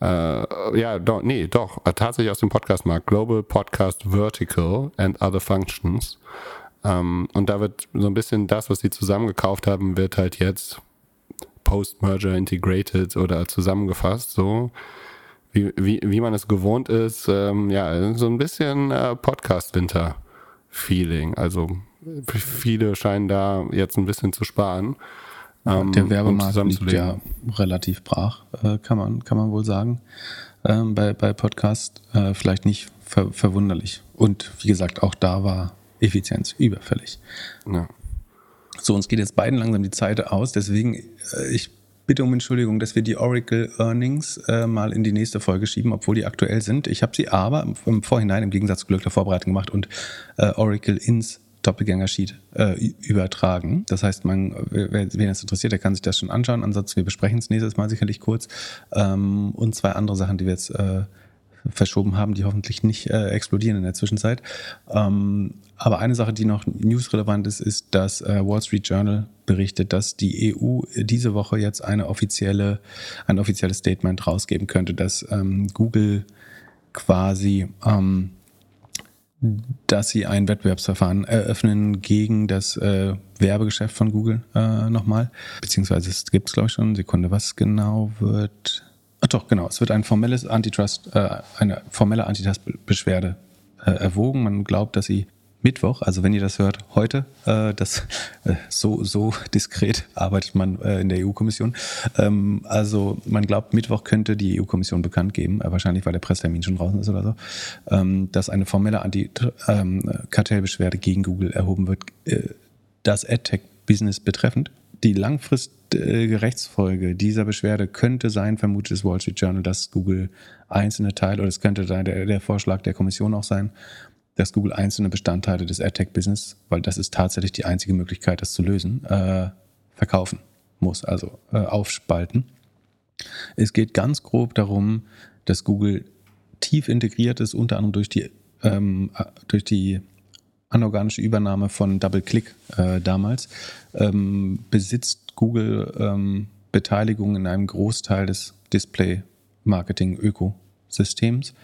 äh, ja, doch, nee, doch, tatsächlich aus dem Podcastmarkt. Global Podcast Vertical and Other Functions. Ähm, und da wird so ein bisschen das, was sie zusammengekauft haben, wird halt jetzt Post-Merger integrated oder zusammengefasst, so wie, wie, wie man es gewohnt ist. Ähm, ja, so ein bisschen äh, Podcast-Winter-Feeling. Also viele scheinen da jetzt ein bisschen zu sparen. Ähm, Der Werbemarkt um liegt ja relativ brach, äh, kann, man, kann man wohl sagen. Ähm, bei, bei Podcast äh, vielleicht nicht ver verwunderlich. Und wie gesagt, auch da war Effizienz, überfällig. Ja. So, uns geht jetzt beiden langsam die Zeit aus, deswegen äh, ich bitte um Entschuldigung, dass wir die Oracle Earnings äh, mal in die nächste Folge schieben, obwohl die aktuell sind. Ich habe sie aber im, Vorhinein im Gegensatz zu Glück der Vorbereitung gemacht und äh, Oracle ins Doppelgänger-Sheet äh, übertragen. Das heißt, man, wer, wen es interessiert, der kann sich das schon anschauen. Ansonsten, wir besprechen es nächstes Mal sicherlich kurz. Ähm, und zwei andere Sachen, die wir jetzt äh, verschoben haben, die hoffentlich nicht äh, explodieren in der Zwischenzeit. Ähm, aber eine Sache, die noch newsrelevant ist, ist, dass äh, Wall Street Journal berichtet, dass die EU diese Woche jetzt eine offizielle, ein offizielles Statement rausgeben könnte, dass ähm, Google quasi ähm, dass sie ein Wettbewerbsverfahren eröffnen gegen das äh, Werbegeschäft von Google äh, nochmal. Beziehungsweise es gibt es, glaube ich, schon. Sekunde, was genau wird doch, genau. Es wird ein formelles Antitrust, äh, eine formelle Antitrust-Beschwerde äh, erwogen. Man glaubt, dass sie Mittwoch, also wenn ihr das hört, heute, äh, das äh, so so [laughs] diskret arbeitet man äh, in der EU-Kommission. Ähm, also man glaubt, Mittwoch könnte die EU-Kommission bekannt geben, äh, wahrscheinlich weil der Presstermin schon draußen ist oder so, ähm, dass eine formelle Anti-Kartellbeschwerde ähm, gegen Google erhoben wird. Äh, das AdTech-Business betreffend. Die langfristige Rechtsfolge dieser Beschwerde könnte sein, vermutet das Wall Street Journal, dass Google einzelne Teile, oder es könnte der, der Vorschlag der Kommission auch sein, dass Google einzelne Bestandteile des AdTech-Business, weil das ist tatsächlich die einzige Möglichkeit, das zu lösen, äh, verkaufen muss, also äh, aufspalten. Es geht ganz grob darum, dass Google tief integriert ist, unter anderem durch die, ähm, durch die anorganische Übernahme von DoubleClick äh, damals, ähm, besitzt Google ähm, Beteiligung in einem Großteil des Display-Marketing-Ökosystems.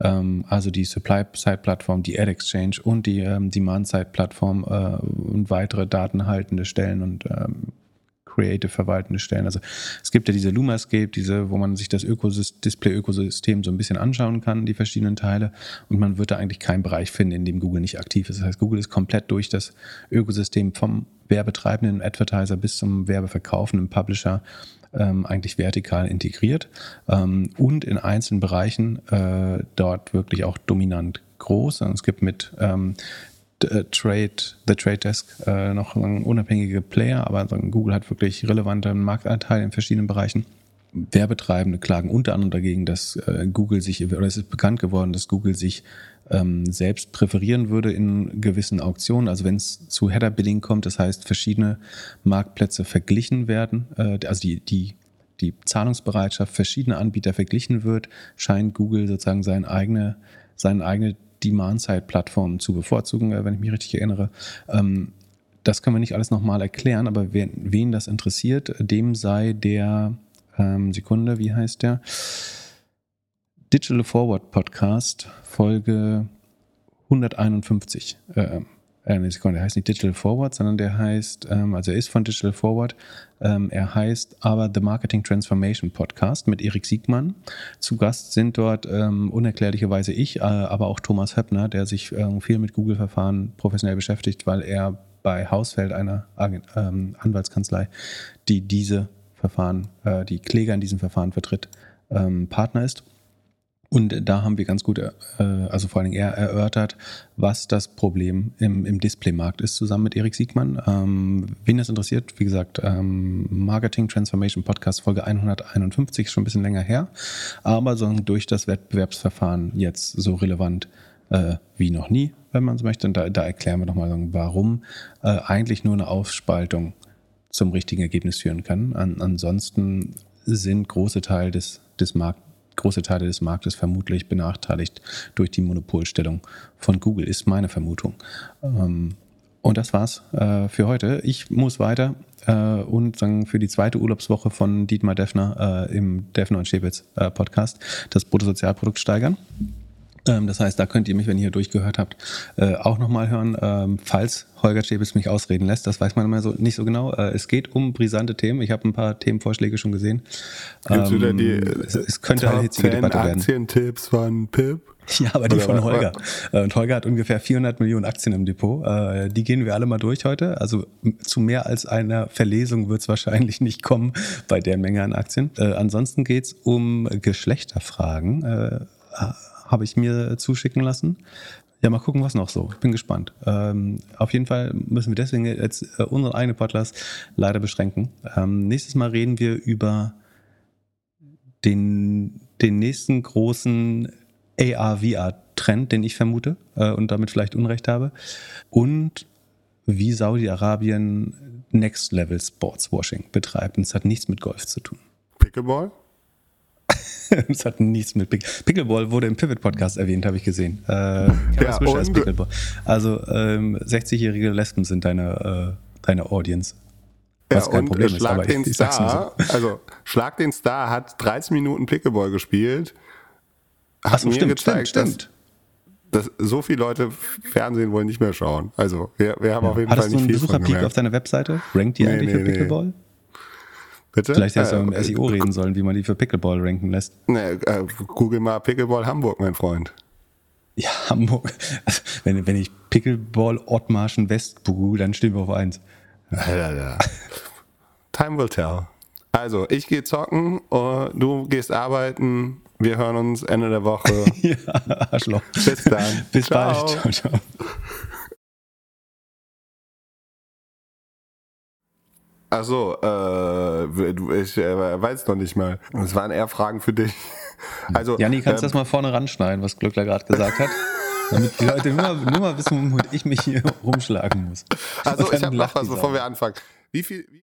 Ähm, also die Supply-Side-Plattform, die Ad-Exchange und die ähm, Demand-Side-Plattform äh, und weitere datenhaltende Stellen und ähm, Creative verwaltende Stellen. Also es gibt ja diese Lumascape, diese, wo man sich das Display-Ökosystem so ein bisschen anschauen kann, die verschiedenen Teile. Und man wird da eigentlich keinen Bereich finden, in dem Google nicht aktiv ist. Das heißt, Google ist komplett durch das Ökosystem vom werbetreibenden Advertiser bis zum werbeverkaufenden Publisher ähm, eigentlich vertikal integriert ähm, und in einzelnen Bereichen äh, dort wirklich auch dominant groß. Und es gibt mit ähm, äh, Trade, The Trade Desk äh, noch unabhängige Player, aber Google hat wirklich relevante Marktanteile in verschiedenen Bereichen. Werbetreibende klagen unter anderem dagegen, dass äh, Google sich, oder es ist bekannt geworden, dass Google sich ähm, selbst präferieren würde in gewissen Auktionen. Also wenn es zu Header-Billing kommt, das heißt verschiedene Marktplätze verglichen werden, äh, also die, die die Zahlungsbereitschaft verschiedener Anbieter verglichen wird, scheint Google sozusagen seine eigene, seine eigene Demand-Side-Plattformen zu bevorzugen, äh, wenn ich mich richtig erinnere. Ähm, das können wir nicht alles nochmal erklären, aber wen, wen, das interessiert, dem sei der, ähm, Sekunde, wie heißt der? Digital Forward Podcast, Folge 151. Äh, äh, der heißt nicht Digital Forward, sondern der heißt, ähm, also er ist von Digital Forward, ähm, er heißt aber The Marketing Transformation Podcast mit Erik Siegmann. Zu Gast sind dort ähm, unerklärlicherweise ich, äh, aber auch Thomas Höppner, der sich äh, viel mit Google-Verfahren professionell beschäftigt, weil er bei Hausfeld, einer ähm, Anwaltskanzlei, die diese Verfahren, äh, die Kläger in diesem Verfahren vertritt, ähm, Partner ist. Und da haben wir ganz gut, äh, also vor allen Dingen er erörtert, was das Problem im, im Displaymarkt ist, zusammen mit Erik Siegmann. Ähm, wen das interessiert, wie gesagt, ähm, Marketing Transformation Podcast Folge 151, schon ein bisschen länger her, aber so durch das Wettbewerbsverfahren jetzt so relevant äh, wie noch nie, wenn man so möchte. Und da, da erklären wir nochmal, warum äh, eigentlich nur eine Aufspaltung zum richtigen Ergebnis führen kann. An, ansonsten sind große Teile des, des Marktes große Teile des Marktes vermutlich benachteiligt durch die Monopolstellung von Google, ist meine Vermutung. Ähm, und das war's äh, für heute. Ich muss weiter äh, und sagen für die zweite Urlaubswoche von Dietmar Defner äh, im Defner und Schewitz Podcast das Bruttosozialprodukt steigern. Ähm, das heißt, da könnt ihr mich, wenn ihr hier durchgehört habt, äh, auch nochmal hören, ähm, falls Holger Schäbels mich ausreden lässt. Das weiß man immer so nicht so genau. Äh, es geht um brisante Themen. Ich habe ein paar Themenvorschläge schon gesehen. Gibt's ähm, wieder die, es, es könnte eine hitzige Debatte werden. Aktientipps von Pip? Ja, aber die Oder von Holger. Äh, und Holger hat ungefähr 400 Millionen Aktien im Depot. Äh, die gehen wir alle mal durch heute. Also zu mehr als einer Verlesung wird es wahrscheinlich nicht kommen bei der Menge an Aktien. Äh, ansonsten geht's um Geschlechterfragen habe ich mir zuschicken lassen. Ja, mal gucken, was noch so. Ich bin gespannt. Ähm, auf jeden Fall müssen wir deswegen jetzt äh, unseren eigenen Podcast leider beschränken. Ähm, nächstes Mal reden wir über den, den nächsten großen AR-VR-Trend, den ich vermute äh, und damit vielleicht Unrecht habe. Und wie Saudi-Arabien Next Level Sportswashing betreibt. Und es hat nichts mit Golf zu tun. Pickleball? [laughs] das hat nichts mit Pick Pickleball wurde im Pivot Podcast erwähnt, habe ich gesehen. Äh, ja, als Pickleball. Also ähm, 60-jährige Lesben sind deine, äh, deine Audience. Was ja, kein Problem ist, Schlag den [laughs] ich, Star, so. also Schlag den Star hat 13 Minuten Pickleball gespielt. Hat so, mir stimmt, gezeigt, stimmt, dass, dass, so viele Leute Fernsehen wohl nicht mehr schauen. Also wir, wir haben ja. auf jeden Hattest Fall nicht viel du einen Besucherpeak auf deiner Webseite? Rankt die nee, eigentlich nee, für Pickleball? Nee. Bitte? Vielleicht hättest du äh, im SEO reden sollen, wie man die für Pickleball ranken lässt. Ne, äh, google mal Pickleball Hamburg, mein Freund. Ja, Hamburg. Also, [laughs] wenn, wenn ich Pickleball Ottmarschen West google, dann stehen wir auf eins. Ja, ja. Time will tell. Also, ich gehe zocken, uh, du gehst arbeiten. Wir hören uns Ende der Woche. [laughs] ja, Arschloch. Bis dann. Bis ciao. bald. Ciao, ciao. Achso, äh, ich äh, weiß noch nicht mal. Es waren eher Fragen für dich. Also, Janni, kannst du ähm, das mal vorne ranschneiden, was Glückler gerade gesagt hat? Damit die Leute nur, nur mal wissen, womit ich mich hier rumschlagen muss. Also, ich habe noch was, bevor wir anfangen. Wie viel. Wie